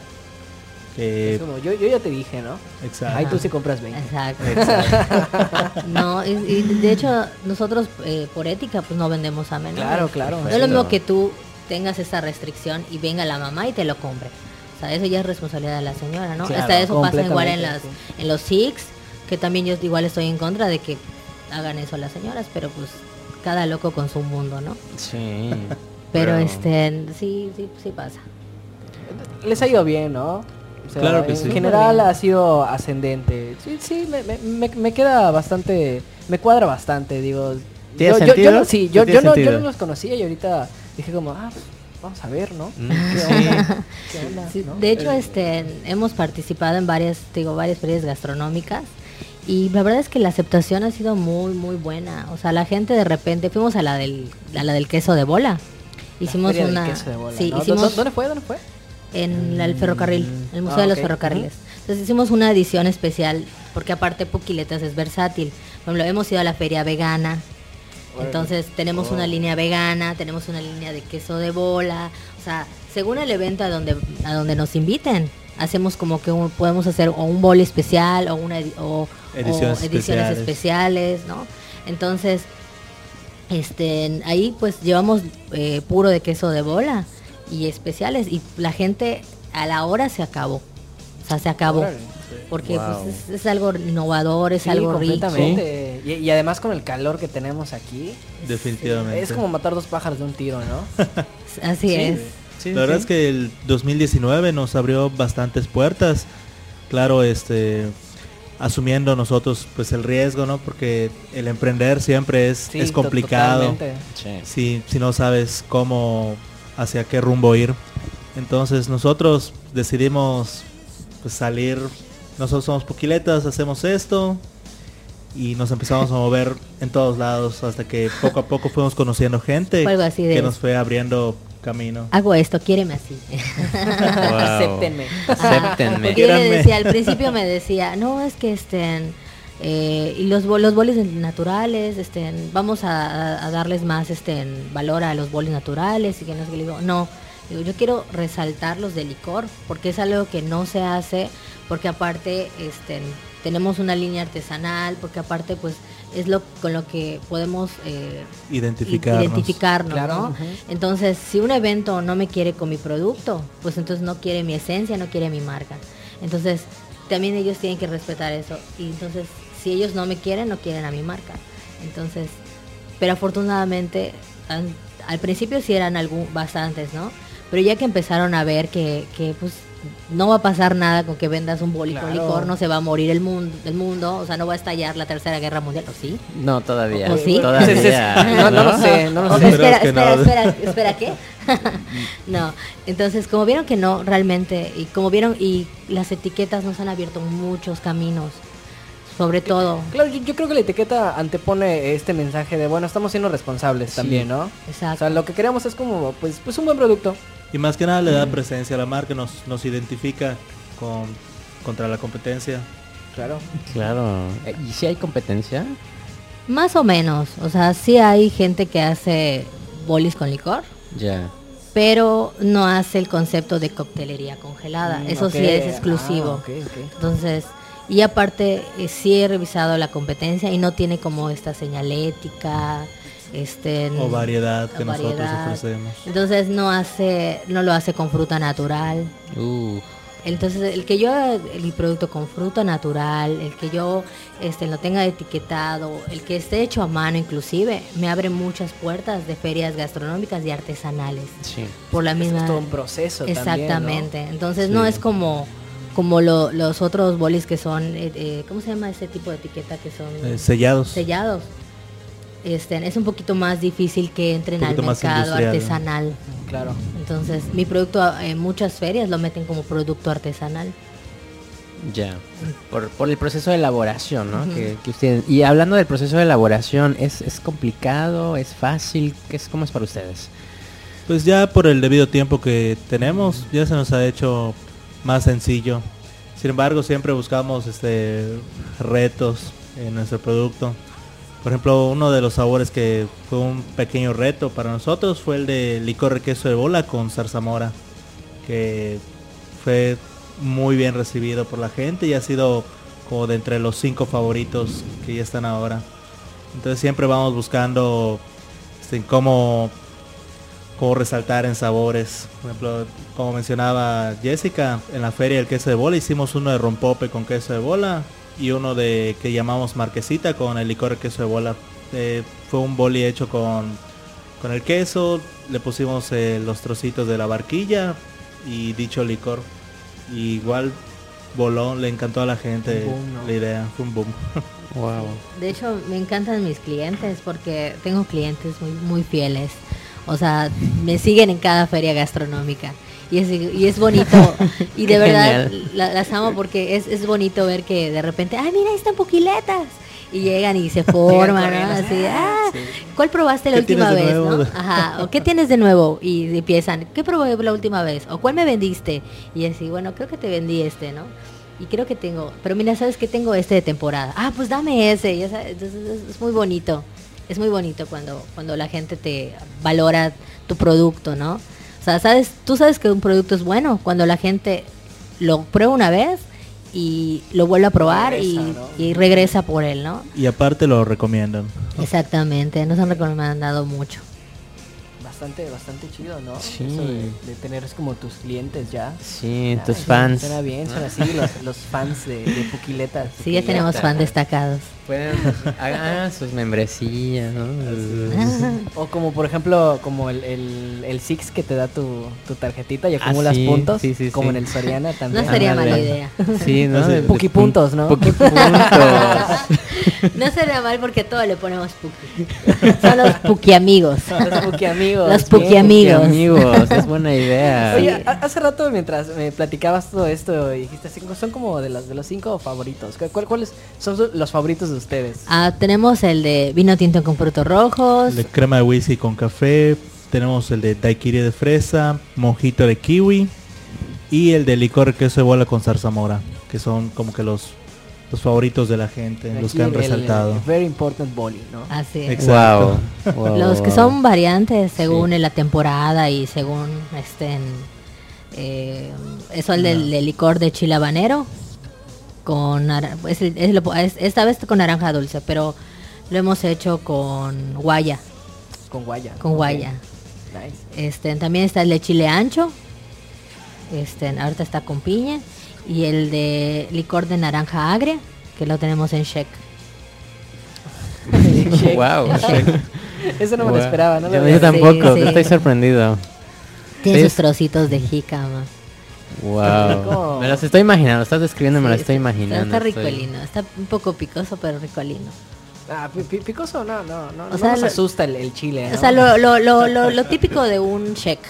Que, Es como, yo, yo ya te dije, ¿no? exacto. Ahí tú sí compras 20. Exacto. Exacto. No, y, y de hecho nosotros eh, por ética pues no vendemos a menores. Claro, claro. No es lo mismo que tú tengas esa restricción y venga la mamá y te lo compre. O sea, eso ya es responsabilidad de la señora, ¿no? Claro, Hasta eso pasa igual en las sí. en los SIX, que también yo igual estoy en contra de que hagan eso las señoras, pero pues cada loco con su mundo, ¿no? sí. Pero, Pero- este sí, sí, sí pasa. Les ha ido bien, ¿no? O sea, Claro que en sí. general ha sido ascendente. Sí, sí, me, me- me- queda bastante, me cuadra bastante, digo. ¿Tiene yo, yo- sentido? yo no, sí, yo, no, yo sentido. no los conocía y ahorita dije como, ah, pues, vamos a ver, ¿no? Mm, ¿Qué sí. onda? ¿Qué onda? Sí, ¿no? de hecho, este, hemos participado en varias, digo, varias ferias gastronómicas y la verdad es que la aceptación ha sido muy, muy buena. O sea, la gente de repente, fuimos a la del, a la del queso de bola. la Hicimos una, queso de bola, sí, ¿no? ¿Dó- hicimos ¿Dónde fue? ¿Dónde fue? En la- el ferrocarril, en el Museo Ah, de los. Ferrocarriles. Entonces hicimos una edición especial porque aparte Puquiletas es versátil. Por ejemplo, hemos ido a la feria vegana. Entonces tenemos una línea vegana, tenemos una línea de queso de bola, o sea, según el evento a donde a donde nos inviten, hacemos como que un- podemos hacer o un bol especial o una o, o Ediciones ediciones especiales. especiales, ¿no? Entonces, este, ahí pues llevamos eh, puro de queso de bola y especiales y la gente a la hora se acabó, o sea, se acabó. Órale. Porque Wow. pues, es, es algo innovador, es Sí, algo rico. completamente. Y, y además con el calor que tenemos aquí, Definitivamente. es como matar dos pájaros de un tiro, ¿no? Así Sí, es. Sí, La verdad es que el 2019 nos abrió bastantes puertas. Claro, este asumiendo nosotros pues el riesgo, ¿no? Porque el emprender siempre es, Sí, es complicado. Sí. Si, si no sabes cómo, hacia qué rumbo ir. Entonces nosotros decidimos pues salir, nosotros somos Puquiletas, hacemos esto y nos empezamos a mover en todos lados hasta que poco a poco fuimos conociendo gente algo así de- que nos fue abriendo camino. Hago esto, quiéreme así. Wow. Acéptenme. Acéptenme. Porque yo le Quieranme. decía, al principio me decía, no, es que estén, eh, y los, los bolis naturales, estén, vamos a, darles más este valor a los bolis naturales y que no sé qué. Digo, no, digo, yo quiero resaltar los de licor, porque es algo que no se hace, porque aparte este, tenemos una línea artesanal, porque aparte pues es lo con lo que podemos eh, Identificarnos. identificarnos, Claro, ¿no? Entonces, si un evento no me quiere con mi producto, pues entonces no quiere mi esencia, no quiere mi marca. Entonces, también ellos tienen que respetar eso. Y entonces, si ellos no me quieren, no quieren a mi marca. Entonces, pero afortunadamente, an- al principio sí eran algún, bastantes, ¿no? Pero ya que empezaron a ver que, que pues no va a pasar nada con que vendas un boli con Claro. licor, no se va a morir el mundo, el mundo, o sea, no va a estallar la tercera guerra mundial, ¿o sí? No, todavía. ¿O sí? Todavía. No, no lo sé, no lo sé. espera, espera, espera, espera, ¿qué? no, entonces como vieron que no, realmente, y como vieron, y las etiquetas nos han abierto muchos caminos, sobre todo, Claro, yo, yo creo que la etiqueta antepone este mensaje de, bueno, estamos siendo responsables Sí. también, ¿no? O exacto. sea, lo que queremos es como, pues, pues un buen producto. Y más que nada le da presencia a la marca, nos, nos identifica con, contra la competencia. Claro. Claro. Eh, ¿Y si hay competencia? Más o menos, o sea, sí hay gente que hace bolis con licor, Ya. pero no hace el concepto de coctelería congelada, Mm, eso sí es exclusivo. Ah. Entonces, y aparte eh, sí he revisado la competencia y no tiene como esta señalética, este O variedad que o nosotros variedad. ofrecemos. Entonces no hace, no lo hace con fruta natural. Uh, Entonces el que yo el producto con fruta natural, el que yo este lo tenga etiquetado, el que esté hecho a mano inclusive, me abre muchas puertas de ferias gastronómicas y artesanales sí. por la misma es todo un proceso también, ¿no? Exactamente. Entonces Sí. no es como como lo- los otros bolis que son, eh, eh, ¿cómo se llama ese tipo de etiqueta que son Eh, sellados. sellados? Este, es un poquito más difícil que entren al mercado artesanal. Claro. Entonces, mi producto en muchas ferias lo meten como producto artesanal. Ya. Por, por el proceso de elaboración, ¿no? Que ustedes... Y hablando del proceso de elaboración, ¿es, es complicado? ¿Es fácil? ¿Qué es, ¿Cómo es para ustedes? Pues ya por el debido tiempo que tenemos, ya se nos ha hecho más sencillo. Sin embargo, siempre buscamos este retos en nuestro producto. Por ejemplo, uno de los sabores que fue un pequeño reto para nosotros fue el de licor de queso de bola con zarzamora, que fue muy bien recibido por la gente y ha sido como de entre los cinco favoritos que ya están ahora. Entonces siempre vamos buscando este, cómo cómo resaltar en sabores. Por ejemplo, como mencionaba Jessica, en la feria del queso de bola hicimos uno de rompope con queso de bola y uno de que llamamos marquesita con el licor de queso de bola. Eh, fue un boli hecho con, con el queso, le pusimos eh, los trocitos de la barquilla y dicho licor. Y igual voló, le encantó a la gente Un boom, ¿no? la idea, fue un boom. Wow. De hecho, me encantan mis clientes porque tengo clientes muy, muy fieles. O sea, me siguen en cada feria gastronómica. Y es, y es bonito. Y de Qué verdad la- las amo porque es, es bonito ver que de repente, ay, mira, ahí están poquiletas. Y llegan y se forman, ¿no? Así, ah, ah, sí. ¿cuál probaste la ¿Qué última vez, no? Ajá, o ¿qué tienes de nuevo? Y empiezan, ¿qué probé la última vez? ¿O cuál me vendiste? Y así, bueno, creo que te vendí este, ¿no? Y creo que tengo, pero mira, ¿sabes que tengo este de temporada? Ah, pues dame ese. ya sabes, entonces es, es muy bonito. Es muy bonito cuando, cuando la gente te valora tu producto, ¿no? O sea, sabes, tú sabes que un producto es bueno cuando la gente lo prueba una vez y lo vuelve a probar y, Regresa, ¿no? y regresa por él, ¿no? y aparte lo recomiendan. Exactamente, nos han recomendado mucho. Bastante, bastante chido, ¿no? Sí. Eso de, de tener es como tus clientes ya. Sí, Ah, tus fans. Suena bien, suena así, los, los fans de, de Puquiletas. Sí, ya tenemos fans destacados. Pueden hagan sus membresías, ¿no? O como por ejemplo, como el, el, el Six que te da tu, tu tarjetita y Ah, acumulas sí, puntos, sí, sí, como sí. en el Soriana No también. sería Ándale. mala idea. Sí, ¿no? De- de Puquipuntos, ¿no? Puquipuntos. No sería mal porque todo le ponemos Puki. Son los Puki amigos. Los Puki amigos. Los. Puki amigos. amigos, es buena idea. Oye, hace rato mientras me platicabas todo esto, dijiste así, son como de los, de los cinco favoritos. ¿Cu- cuál- ¿Cuáles son los favoritos de ustedes? Ah, tenemos el de vino tinto con frutos rojos. El de crema de whisky con café. Tenemos el de daiquiri de fresa, mojito de kiwi y el de licor queso de bola con zarzamora, que son como que los, los favoritos de la gente, los que han Aquí el- el resaltado. very important boli, ¿no? Así es. Exacto. Wow, wow, Los que wow. son variantes según Sí. la temporada y según estén. Eh, eso el del, del licor de chile habanero. Con es es esta vez con naranja dulce, pero lo hemos hecho con guaya. Con guaya. Con guaya. Nice. Este, también está el de chile ancho. Este, ahorita está con piña. Y el de licor de naranja agria, que lo tenemos en Shek. Shake. Wow. Eso no me lo esperaba, ¿no? Yo, lo yo tampoco, sí. estoy sorprendido. Tiene sus trocitos de jícama. Wow. Me los estoy imaginando, estás describiendo, me lo Sí, estoy imaginando. Está rico estoy-. Está un poco picoso, pero rico el lino. Ah, pi- pi- picoso, no, no, no. O no sea, nos lo- asusta el, el chile, ¿no? O sea, lo, lo, lo, lo, lo típico de un check.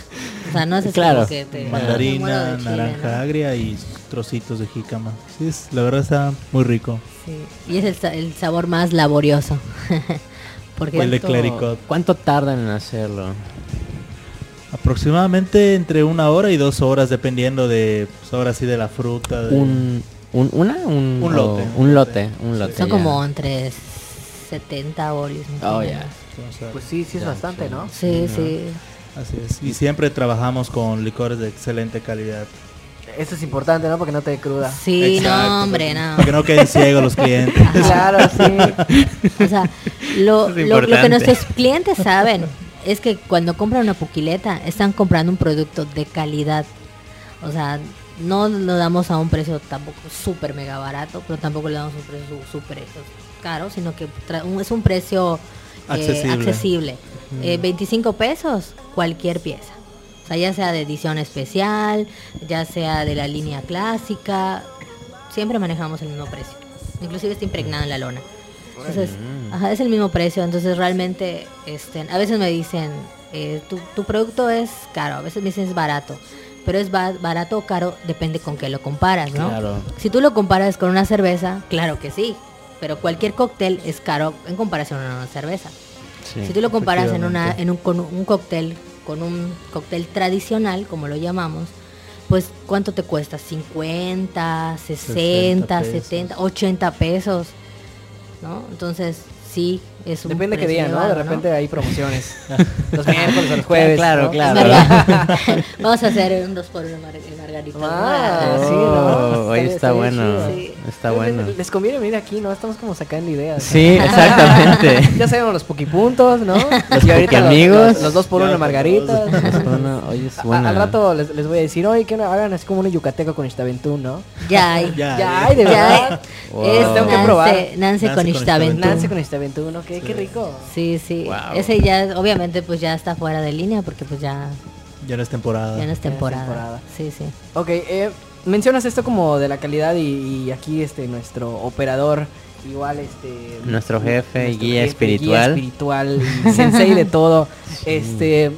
O sea, no es así Claro. como que te... Mandarina, de chile, naranja ¿no? agria y trocitos de jícama. Sí, es, la verdad está muy rico. Sí. Y es el, el sabor más laborioso. Porque El de ¿Cuánto- clericot. ¿Cuánto tardan en hacerlo? Aproximadamente entre una hora y dos horas, dependiendo de, pues, ahora sí, de la fruta. de- Un, un, ¿Una? Un, Un o- lote. Un lote, un lote. son ya. como entre 70 bolis. Oh, ya. Pues sí, sí es Ya, bastante, sí. ¿no? Sí, sí. Así es. Y siempre trabajamos con licores de excelente calidad. Eso es importante, ¿no? Porque no te cruda. Sí, Exacto, no, hombre, no. Para que no queden ciegos los clientes. Claro, sí. O sea, lo, lo- lo que nuestros clientes saben es que cuando compran una puquileta están comprando un producto de calidad. O sea, no lo damos a un precio tampoco súper mega barato, pero tampoco le damos un precio súper caro, sino que es un precio eh, Accesible. accesible. Eh, 25 pesos cualquier pieza. O sea, ya sea de edición especial, ya sea de la línea clásica, siempre manejamos el mismo precio. Inclusive está impregnado en la lona. Entonces, ajá, es el mismo precio. Entonces realmente, este, a veces me dicen, eh, tu, tu producto es caro, a veces me dicen es barato. Pero es ba- barato o caro, depende con qué lo comparas, ¿no? Claro. Si tú lo comparas con una cerveza, claro que sí. Pero cualquier cóctel es caro en comparación a una cerveza. Sí. Si tú lo comparas en, una, en un, con un cóctel, con un cóctel tradicional, como lo llamamos, pues ¿cuánto te cuesta? 50, 60, 60 70, 80 pesos, ¿no? Entonces, sí, es un Depende qué día, ¿no? De repente hay promociones. los miércoles o los jueves. Claro, ¿no? claro. Vamos a hacer un 2 por 1 margarita. Ah, sí. Oh, está bueno. Sí. Está Les- bueno. Les, les conviene venir aquí, ¿no? Estamos como sacando ideas. Sí, exactamente. Ya sabemos los puquipuntos, ¿no? Los y ahorita los, puquiamigos. los, los dos por Ya uno con margaritas. Es buena, A- al rato les, les voy a decir, oye, que no hagan así como un yucateco con Ixtaventún, ¿no? Ya hay. Ya, Ya hay, de verdad. Wow. Es Tengo que Nance, probar. Nance Nance con Ixtaventún. Nance con Ixtaventún, ¿no? Qué, qué rico. Sí, sí. Wow. Ese ya, obviamente, pues ya está fuera de línea porque pues ya, Ya no es temporada. ya no es no temporada. temporada. Sí, sí. Ok, eh, mencionas esto como de la calidad y, y aquí este nuestro operador igual este Nuestro jefe y nuestro guía jefe, espiritual. espiritual y sensei de todo este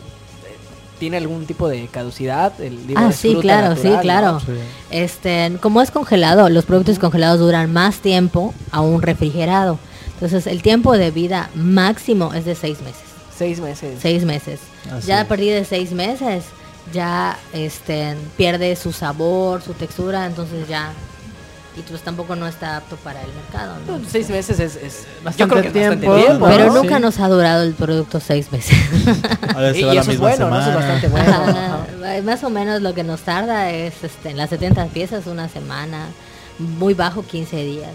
tiene algún tipo de caducidad el digo, Ah, es sí, claro, sí, ¿no? claro. Sí. Este, como es congelado, los productos congelados duran más tiempo a un refrigerado. Entonces, el tiempo de vida máximo es de seis meses. Seis meses Seis meses. Así ya a partir de seis meses, ya este, pierde su sabor, su textura, entonces ya. Y pues tampoco no está apto para el mercado, ¿no? Pues, seis meses es, es Bastante yo creo que es bastante tiempo, tiempo, Pero ¿no? nunca Sí. nos ha durado el producto seis meses. A y, va y la eso es bueno, ¿no? Eso es bastante bueno. Ajá. Más o menos lo que nos tarda es este, en las 70 piezas una semana, muy bajo 15 días.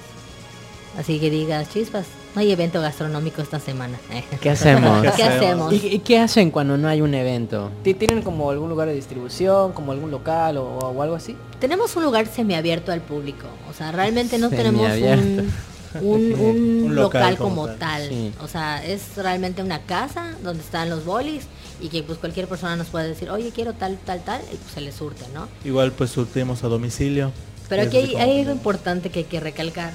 Así que digas, chispas, no hay evento gastronómico esta semana. ¿Qué hacemos? ¿Qué hacemos? ¿Y, y qué hacen cuando no hay un evento? Ti- ¿Tienen como algún lugar de distribución, como algún local o, o algo así? Tenemos un lugar semiabierto al público, o sea, realmente no tenemos un, un, un Un local, local como, como tal. tal. Sí. O sea, es realmente una casa donde están los bolis y que pues cualquier persona nos puede decir, oye, quiero tal, tal, tal, y pues se le surte, ¿no? Igual pues surtimos a domicilio. Pero aquí hay algo importante que hay que recalcar.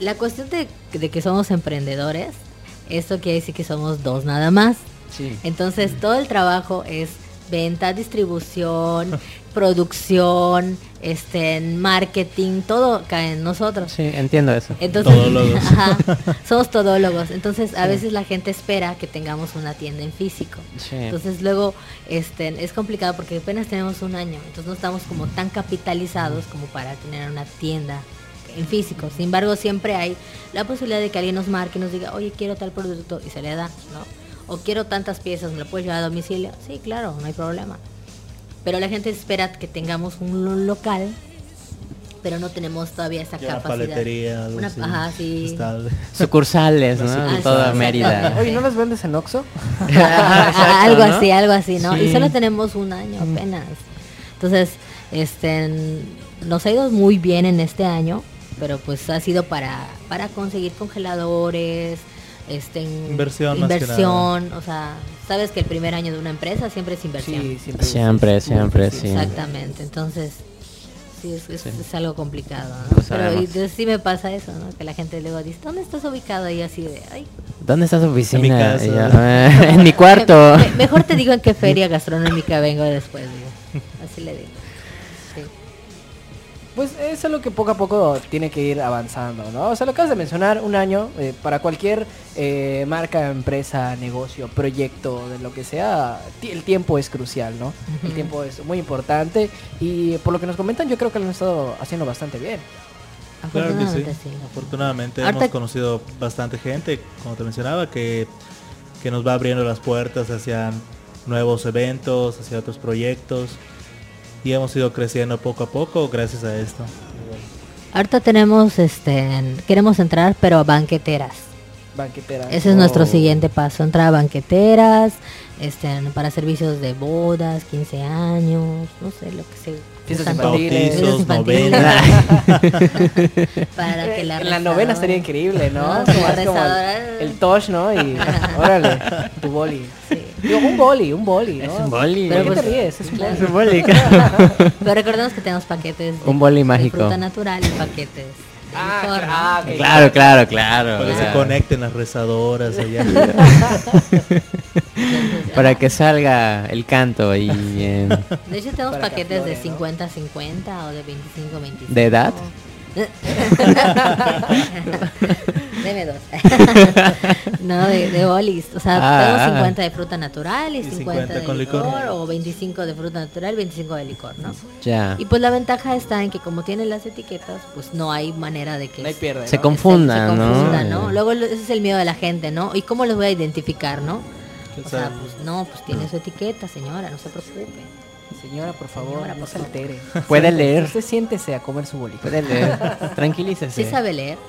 La cuestión de, de que somos emprendedores, esto quiere decir que somos dos nada más. Sí. Entonces todo el trabajo es venta, distribución, producción, este, en marketing, todo cae en nosotros. Sí, entiendo eso. Entonces, Todólogos. ajá, somos todólogos. Entonces, a veces la gente espera que tengamos una tienda en físico. Sí. Entonces, luego este, es complicado porque apenas tenemos un año. Entonces, no estamos como tan capitalizados como para tener una tienda en físico. Sin embargo, siempre hay la posibilidad de que alguien nos marque y nos diga, oye, quiero tal producto y se le da, ¿no? O quiero tantas piezas, ¿me lo puedes llevar a domicilio? Sí, claro, no hay problema. Pero la gente espera que tengamos un lo- local, pero no tenemos todavía esa capacidad. paletería, algo Una- así, ajá, sí. Sucursales, ¿no? Ah, En sí, toda exacto. Mérida. Oye, ¿no las vendes en Oxxo? Algo ¿no? así, algo así, ¿no? Y Sí. solo tenemos un año apenas. Entonces, este, nos ha ido muy bien en este año, pero pues ha sido para, para conseguir congeladores, este, Inversión más que inversión, o sea, sabes que el primer año de una empresa siempre es inversión. Sí, siempre. Siempre, siempre, sí. Exactamente, entonces sí es, es- Sí. es algo complicado, ¿no? Pues Pero y entonces sí me pasa eso, ¿no? Que la gente luego dice, ¿dónde estás ubicado? Y así de, ay, ¿Dónde está su oficina? En mi casa. Y yo, "Eh, en mi cuarto. Me- mejor te digo en qué feria gastronómica vengo después, digo. Así le digo. Pues es algo que poco a poco tiene que ir avanzando, ¿no? O sea, lo acabas de mencionar, un año, eh, para cualquier eh, marca, empresa, negocio, proyecto, de lo que sea, el tiempo es crucial, ¿no? El tiempo es muy importante y por lo que nos comentan yo creo que lo han estado haciendo bastante bien. Claro que sí. Afortunadamente sí. Afortunadamente Ahorita- hemos conocido bastante gente, como te mencionaba, que, que nos va abriendo las puertas hacia nuevos eventos, hacia otros proyectos. Y hemos ido creciendo poco a poco gracias a esto. Ahorita tenemos, este, queremos entrar, pero a banqueteras. Banquetera. Ese es nuestro Oh. siguiente paso, entrar a banqueteras, este, para servicios de bodas, 15 años, no sé, lo que se Fiestas usan- infantiles. Bautizos, infantiles. para que la en la novena rezadora- sería increíble, ¿no? No, Como la es como el, el tosh, ¿no? Y órale, tu boli. Sí. Digo, un boli, un boli, ¿no? Es un boli. ¿Por qué Pero te pues- ríes? Es un boli. Es un boli. Pero recordemos que tenemos paquetes de, Un boli de mágico. fruta natural y paquetes de Ah, ah, ok. Claro, claro, claro. Para que se claro. conecten las rezadoras allá. Para que salga el canto y eh, De hecho tenemos paquetes de aflore, ¿no? 50-50 o de 25-25. ¿De edad? Deme dos. no, de, de bolis. O sea, Ah, tenemos ah. 50 de fruta natural y Y 50, 50 de con licor, licor. o 25 de fruta natural y 25 de licor, ¿no? ya. Y pues la ventaja está en que como tiene las etiquetas, pues no hay manera de que No hay pierde, Se ¿no? confunda, se ¿no? confunda, ¿no? Luego ese es el miedo de la gente, ¿no? ¿Y cómo los voy a identificar, no? O sea, pues no, pues tiene su etiqueta, señora, no se preocupe. Señora, por favor, Señora, no por se favor. altere. Puede Siéntese, leer. Usted siéntese a comer su bolita. Puede leer. Tranquilícese. Sí sabe leer.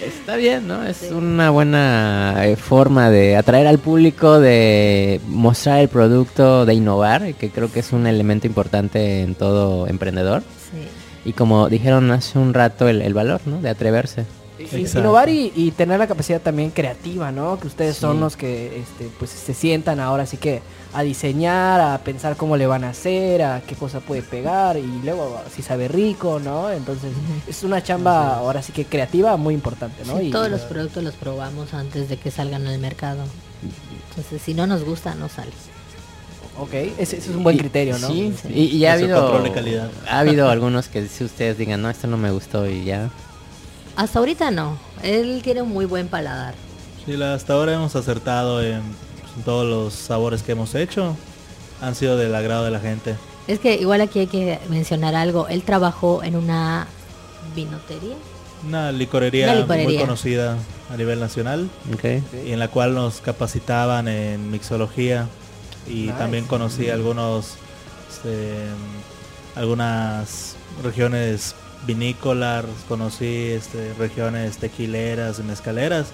Está bien, ¿no? Es una buena eh, forma de atraer al público, de mostrar el producto, de innovar, que creo que es un elemento importante en todo emprendedor. sí. Y como dijeron hace un rato, el, el valor, ¿no? De atreverse. Exacto. Innovar y, y tener la capacidad también creativa, ¿no? Que ustedes son los que este, pues se sientan ahora así que a diseñar, a pensar cómo le van a hacer, a qué cosa puede pegar y luego si sabe rico, ¿no? Entonces es una chamba ahora sí que creativa muy importante, ¿no? Sí, Y- todos los productos los probamos antes de que salgan al mercado. Entonces, si no nos gusta, no sale. Ok, ese, ese es un buen Y- criterio, ¿no? Sí, Sí. y, y ha habido... control de calidad. Ha habido algunos que si ustedes digan, no, esto no me gustó y ya. Hasta ahorita no. Él tiene un muy buen paladar. Sí, la- hasta ahora hemos acertado en, en todos los sabores que hemos hecho. Han sido del agrado de la gente. Es que igual aquí hay que mencionar algo. Él trabajó en una vinotería. Una licorería, Una licorería. muy conocida a nivel nacional y en la cual nos capacitaban en mixología y Nice. también conocí algunos este, algunas regiones vinícolas, conocí este, regiones tequileras y mezcaleras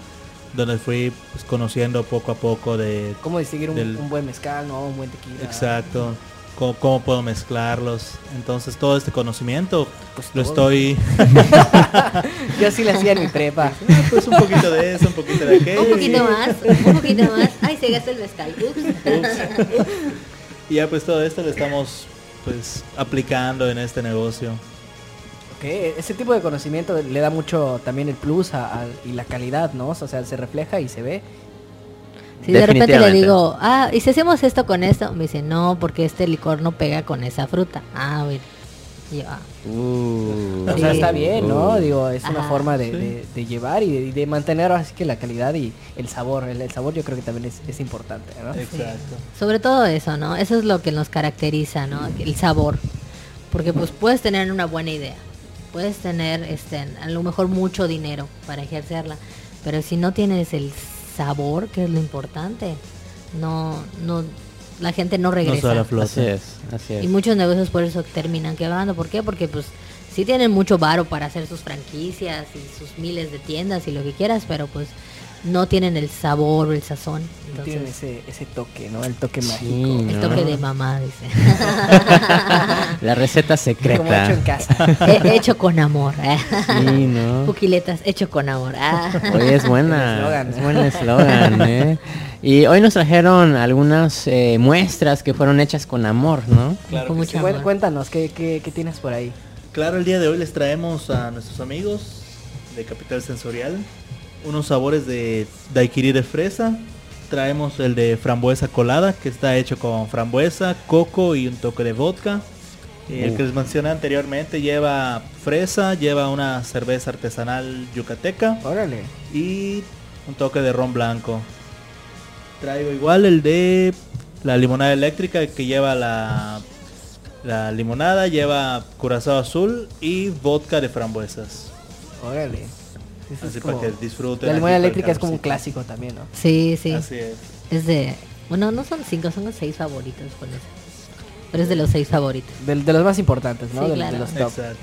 donde fui pues, conociendo poco a poco de ¿Cómo distinguir un, Del- un buen mezcal, no? Un buen tequila. exacto cómo, cómo puedo mezclarlos entonces todo este conocimiento Pues lo todo. estoy Yo sí le hacía en mi prepa. pues un poquito de eso un poquito de aquello Un y- poquito más, un poquito más. Ay, se gasta el mezcal. Ups. Y ya pues todo esto lo estamos pues aplicando en este negocio. Ese tipo de conocimiento le da mucho también el plus a- a- y la calidad, ¿no? O sea, se refleja y se ve. Si de repente le digo, ah, ¿y si hacemos esto con esto? Me dice, no, porque este licor no pega con esa fruta. Ah, bueno. Y yo, ah, Uh. O sea, está bien, ¿no? Uh. Digo, es una forma de, Sí. de- de llevar y de, mantener así que la calidad y el sabor. El, el sabor yo creo que también es, es importante, ¿no? Exacto. Sobre todo eso, ¿no? Eso es lo que nos caracteriza, ¿no? El sabor. Porque pues puedes tener una buena idea. Puedes tener, este, a lo mejor mucho dinero para ejercerla. Pero si no tienes el sabor, que es lo importante, no, no, la gente no No regresa. a Así es, así es. Y muchos negocios por eso terminan quebrando. ¿Por qué? Porque pues sí tienen mucho varo para hacer sus franquicias y sus miles de tiendas y lo que quieras, pero pues no tienen el sabor o el sazón. No Tienen Entonces, ese, ese toque, ¿no? El toque Sí, mágico. el toque de mamá, dice. La receta Como hecho secreta. en casa. He- hecho con amor. ¿eh? Sí, ¿no? Puquiletas, hecho con amor. Ah. Oye, es buena, eslogan. es buen eslogan, ¿eh? Y hoy nos trajeron algunas eh, muestras que fueron hechas con amor, ¿no? Claro Con que mucho sí. Cuen- amor. Cuéntanos, ¿qué, qué, qué tienes por ahí? Claro, el día de hoy les traemos a nuestros amigos de Capital Sensorial unos sabores de daiquiri de fresa. Traemos el de frambuesa colada, que está hecho con frambuesa, coco y un toque de vodka. El Uh. que les mencioné anteriormente lleva fresa, lleva una cerveza artesanal yucateca Órale. y un toque de ron blanco. Traigo igual el de la limonada eléctrica que lleva la, la limonada, lleva curazao azul y vodka de frambuesas. Órale. Eso es Así como- para que disfruten. La el eléctrica es como un clásico también, ¿no? Sí, sí. Así es. Es de. Bueno, no son cinco, son los seis favoritos con eso. Pero es de los seis favoritos. De, de los más importantes, ¿no? Sí, de, de claro. los top. Exacto.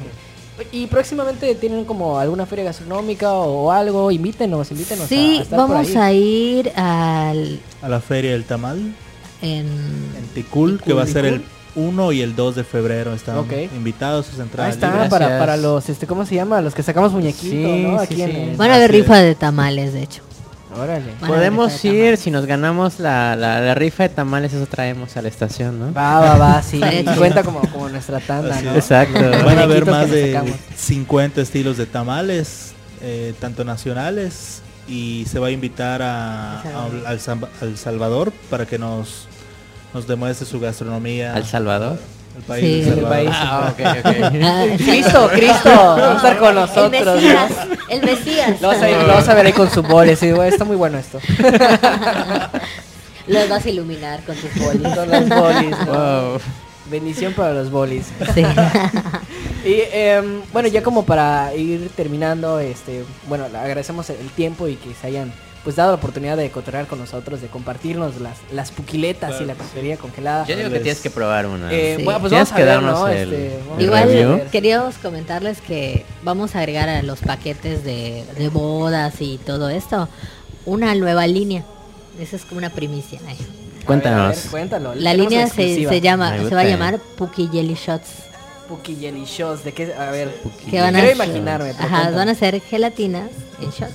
Y próximamente tienen como alguna feria gastronómica o algo, invítenos, invítenos a- Sí, a, estar por vamos ahí. a ir al. A la feria del tamal En, en Ticul, que Ticul, va a ser el. 1 y el 2 de febrero. Están Ok. invitados a sus Ahí entradas. está, libres. para, para los, este, ¿cómo se llama? Los que sacamos muñequitos, Sí, ¿no? sí, Aquí sí. en el... van a haber rifa de tamales, de hecho. Órale. Van a Podemos ir, si nos ganamos la, la, la rifa de tamales, eso traemos a la estación, ¿no? Va, va, va, sí. Cuenta como, como nuestra tanda, Así ¿no? Exacto. Van a haber más de sacamos. 50 estilos de tamales, eh, tanto nacionales, y se va a invitar a, a- al Salvador para que nos, nos demuestre su gastronomía. ¿Al Salvador? El país Sí. El país. Ah, ok, ok. Ah, Cristo, Cristo, va a estar con El nosotros. Mesías, ¿no? el Mesías. Lo vas, a, lo vas a ver ahí con su boli, sí, está muy bueno esto. Los vas a iluminar con tus bolis. Son los bolis, ¿no? Wow. Bendición para los bolis. Sí. Y em, bueno, ya como para ir terminando, este, bueno, le agradecemos el tiempo y que se hayan pues dado la oportunidad de cotorrear con nosotros, de compartirnos las, las puquiletas Claro y la sí. coctelería congelada. Yo digo que tienes que probar una. Eh, Sí. Bueno, pues Tienes vamos a que ver, el- Este, vamos a Igual ver. queríamos comentarles que vamos a agregar a los paquetes de, de bodas y todo esto una nueva línea. Esa es como una primicia. ¿eh? A ver, a ver, Cuéntanos. cuéntalo. La línea se, se llama, se va a llamar Puki Jelly Shots. Puki Jelly Shots, ¿de qué? A ver, Que van a quiero imaginarme. Ajá, cuéntame. van a ser gelatinas en shots.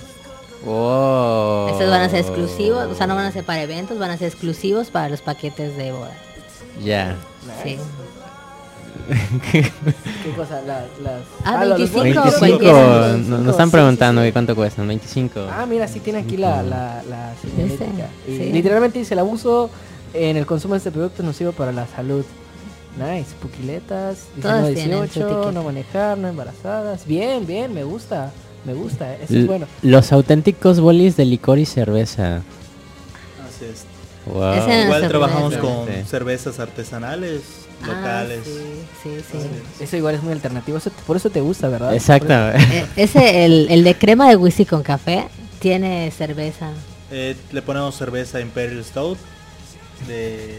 Wow. Estos van a ser exclusivos, o sea, no van a ser para eventos, van a ser exclusivos para los paquetes de boda. Ya. Sí. ¿Qué cosa? La- las... Ah, los 25, bolis. 25. cualquiera. Nos, Sí, están sí, preguntando sí. que cuánto cuestan. 25. Ah, mira, sí tiene aquí la, la, la Y sí. Literalmente dice, el abuso en el consumo de este producto es nocivo para la salud. Nice, puquiletas, Todas 19, tienen su 18, etiqueta. no manejar, no embarazadas. Bien, bien, me gusta, me gusta, eso L- es bueno. Los auténticos bolis de licor y cerveza. Así es. Wow. Igual trabajamos con Sí. cervezas artesanales, locales. Ah, sí, sí, sí. Así es. Eso igual es muy alternativo, eso- por eso te gusta, ¿verdad? Exacto. Eh, ese, el, el de crema de whisky con café, tiene cerveza. Eh, le ponemos cerveza Imperial Stout de,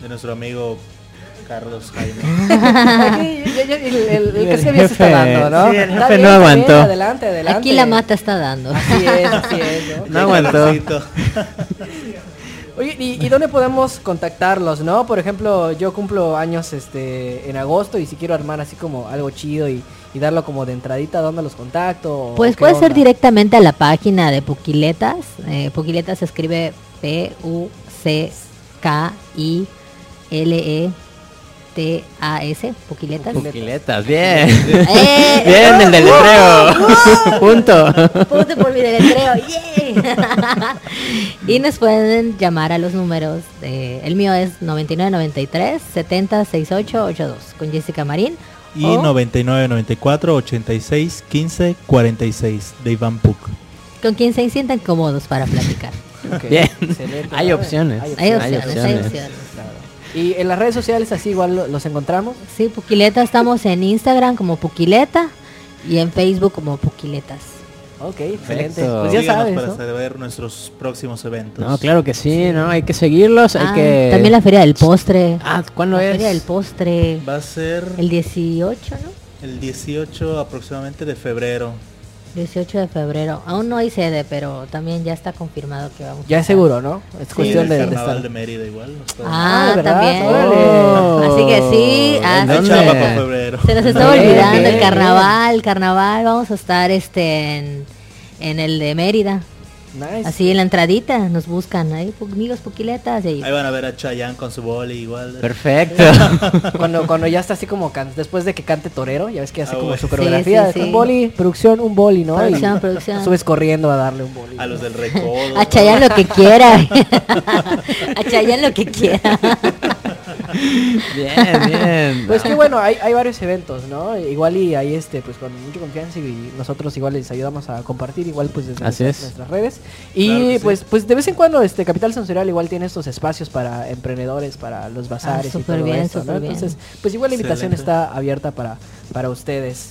de nuestro amigo Carlos Jaime. Aquí, el, el- el que se había se está dando, ¿no? sí, el Está jefe bien, no bien, aguantó. Adelante, adelante. Aquí la mata está dando. Así es, así es, ¿no? No aguantó. Oye, ¿y, y dónde podemos contactarlos, no? Por ejemplo, yo cumplo años este en agosto y si quiero armar así como algo chido y, y darlo como de entradita, ¿dónde los contacto? Pues puede ser directamente a la página de Puquiletas. Eh, Puquiletas se escribe P-U-C-K-I-L-E P-U-Q-I-L-E-T-A-S, Puquiletas. Puquiletas, bien. ¡Eh! bien, el deletreo. Punto. Punto por mi deletreo. ¡yeah! y nos pueden llamar a los números. de- el mío es 9993 706882 con Jessica Marín. Y o 99, 94, 86, 15, 46 de Iván Puc. con quien se sientan cómodos para platicar. Ok, Bien. excelente, Hay opciones. Hay Hay opciones. opciones, hay opciones. Y en las redes sociales así igual lo- los encontramos. Sí, Puquileta estamos en Instagram como Puquileta y en Facebook como Puquiletas. Ok, excelente. Perfecto. Pues ya Síganos sabes, para ¿no? saber nuestros próximos eventos. No, claro que sí, ¿no? Hay que seguirlos, hay Ah, que... También la Feria del Postre. Ah, ¿cuándo la es? Feria del Postre. Va a ser El 18, ¿no? el 18 aproximadamente de febrero. 18 de febrero. Aún no hay sede, pero también ya está confirmado que vamos. Ya a es seguro, ¿no? Es Sí, cuestión el de, de carnaval estar. de Mérida igual. Ah, Ah, también. Así que sí, ah. Se nos estaba olvidando el carnaval, carnaval. Vamos a estar este en, en el de Mérida. Nice. Así en la entradita nos buscan ahí, amigos Puquiletas. Y ahí. Ahí van a ver a Chayanne con su boli igual. Perfecto. Cuando, cuando ya está así como can- después de que cante torero, ya ves que hace Ah, como bueno. su Sí, coreografía. sí, Un sí. boli, producción, un boli, ¿no? Producción, Y producción. Subes corriendo a darle un boli. A los del recodo. A Chayanne lo que quiera. a Chayanne lo que quiera. Bien, bien. Pues que bueno, hay, hay varios eventos, ¿no? Igual y ahí este, pues con mucha confianza y nosotros igual les ayudamos a compartir igual pues desde Así nuestras, es. nuestras redes. Y Claro que sí. pues pues de vez en cuando este Capital Sensorial igual tiene estos espacios para emprendedores, para los bazares y súper todo bien, esto, ¿no? Entonces, pues igual la invitación Excelente. está abierta para para ustedes.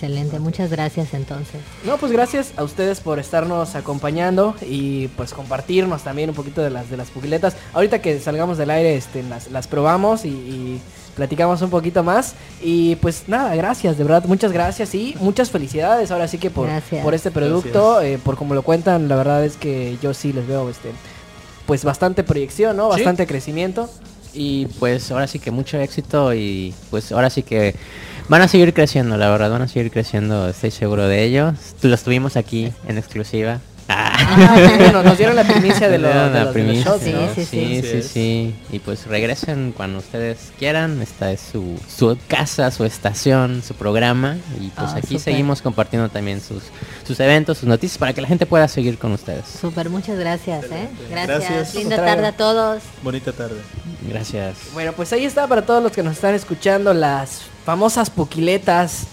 Excelente, muchas gracias entonces. No, pues gracias a ustedes por estarnos acompañando y pues compartirnos también un poquito de las de las pugiletas. Ahorita que salgamos del aire, este, las, las probamos y, y platicamos un poquito más. Y pues nada, gracias, de verdad, muchas gracias y muchas felicidades ahora sí que por, Gracias. por este producto, eh, por como lo cuentan, la verdad es que yo sí les veo este pues bastante proyección, ¿no? Sí. Bastante crecimiento. Y pues ahora sí que mucho éxito y pues ahora sí que van a seguir creciendo, la verdad, van a seguir creciendo, estoy seguro de ello. Los tuvimos aquí en exclusiva. Ah, bueno, nos dieron la primicia de, lo- la los, de los primicia, Sí, ¿no? sí, sí, sí, sí. sí. Y pues regresen cuando ustedes quieran. Esta es su, su casa, su estación, su programa. Y pues Ah, aquí seguimos compartiendo también sus, sus eventos, sus noticias para que la gente pueda seguir con ustedes. Súper, muchas gracias, ¿eh? Gracias. Gracias. Linda tarde a todos. Bonita tarde. Gracias. Bueno, pues ahí está para todos los que nos están escuchando las famosas puquiletas.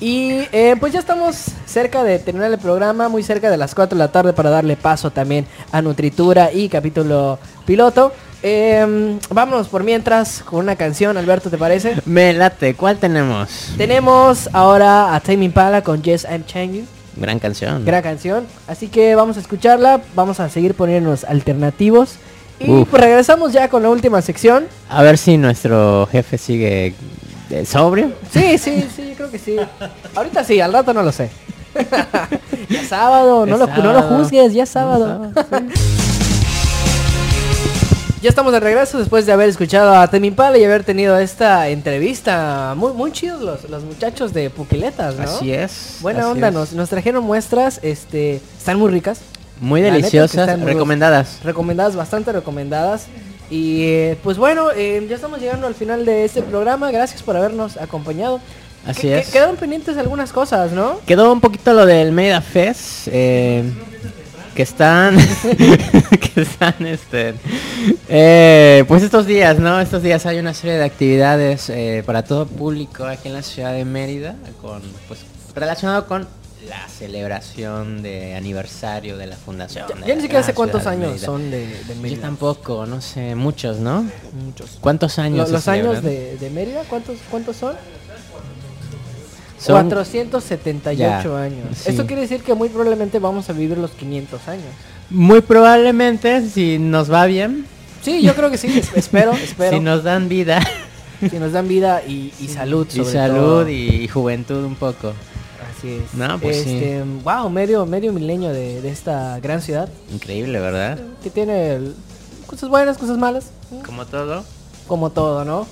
Y eh, pues ya estamos cerca de terminar el programa, muy cerca de las 4 de la tarde para darle paso también a Nutritura y capítulo piloto. Eh, vámonos por mientras con una canción, Alberto, ¿te parece? Me late, ¿cuál tenemos? Tenemos ahora a Time Impala con Yes I'm Changing, Gran canción. gran canción. Así que vamos a escucharla, vamos a seguir poniéndonos alternativos. Y Uf. pues regresamos ya con la última sección. A ver si nuestro jefe sigue sobrio. Sí, sí, sí, yo creo que sí. Ahorita sí, al rato no lo sé. ya es sábado, no Es lo, no lo juzgues, ya es sábado. Ya estamos de regreso después de haber escuchado a Temi Impala y haber tenido esta entrevista. Muy muy chidos los, los muchachos de Puquiletas, ¿no? Así es. Buena así onda, es. nos, nos trajeron muestras, este, están muy ricas, Muy La deliciosas, muy recomendadas. recomendadas, bastante recomendadas. Y eh, pues bueno, eh, ya estamos llegando al final de este programa. Gracias por habernos acompañado. Así Que- que- es. Quedaron pendientes algunas cosas, ¿no? Quedó un poquito lo del Meda Fest, eh, que están, que están, este, eh, pues estos días, ¿no? Estos días hay una serie de actividades eh, para todo público aquí en la ciudad de Mérida, con, pues, relacionado con la celebración de aniversario de la fundación. Ya, ya ni siquiera sé cuántos años Mérida. son de, de Yo Mérida. tampoco, no sé, muchos, ¿no? Muchos. ¿Cuántos años? Se los años de, de Mérida, ¿cuántos, cuántos son? Son- 478 Ya, años. sí. Esto quiere decir que muy probablemente vamos a vivir los 500 años. Muy probablemente, si nos va bien, Sí, yo creo que sí, es- espero, espero. si nos dan vida. Si nos dan vida y, y salud y sobre salud todo. y juventud un poco. Así es. No, pues sí. este, Wow, medio, medio milenio de, de esta gran ciudad. Increíble, ¿verdad? Que tiene cosas buenas, cosas malas. Como todo. como todo, ¿no?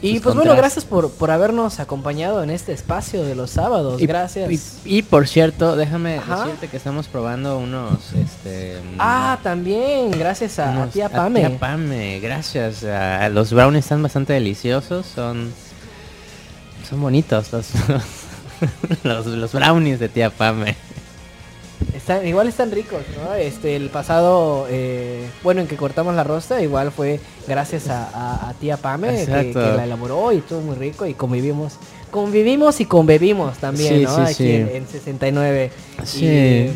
Y sus pues bueno, gracias por, por habernos acompañado en este espacio de los sábados. Y- gracias. Y, y por cierto, déjame Ajá. decirte que estamos probando unos, este... ah, también, gracias a, a unos- tía Pame. tía Pame, gracias. a- los brownies están bastante deliciosos, son... Son bonitos los, los, los brownies de tía Pame. Están, igual están ricos, ¿no? Este, el pasado, eh, bueno, en que cortamos la rosta, igual fue gracias a, a- a tía Pame que, la elaboró y estuvo muy rico y convivimos, convivimos y conbebimos también, Sí, ¿no? sí, Aquí sí. En, en 69. Sí. Y,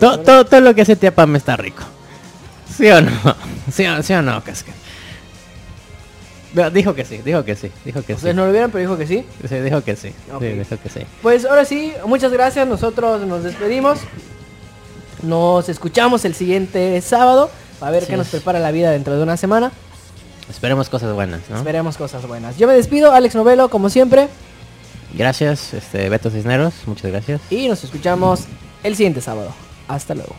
Todo, todo, todo lo que hace tía Pame está rico. ¿Sí o no? ¿Sí o, sí o no, Casca? No, Dijo que sí, dijo que sí, dijo que sí. ustedes no lo vieron, pero dijo que sí. Sí, dijo que sí. Sí, dijo que sí. Pues ahora sí, muchas gracias. Nosotros nos despedimos. Nos escuchamos el siguiente sábado. A ver qué nos prepara la vida dentro de una semana. Esperemos cosas buenas, ¿no? Esperemos cosas buenas. Yo me despido, Alex Novelo, como siempre. Gracias, este Beto Cisneros, muchas gracias. Y nos escuchamos el siguiente sábado. Hasta luego.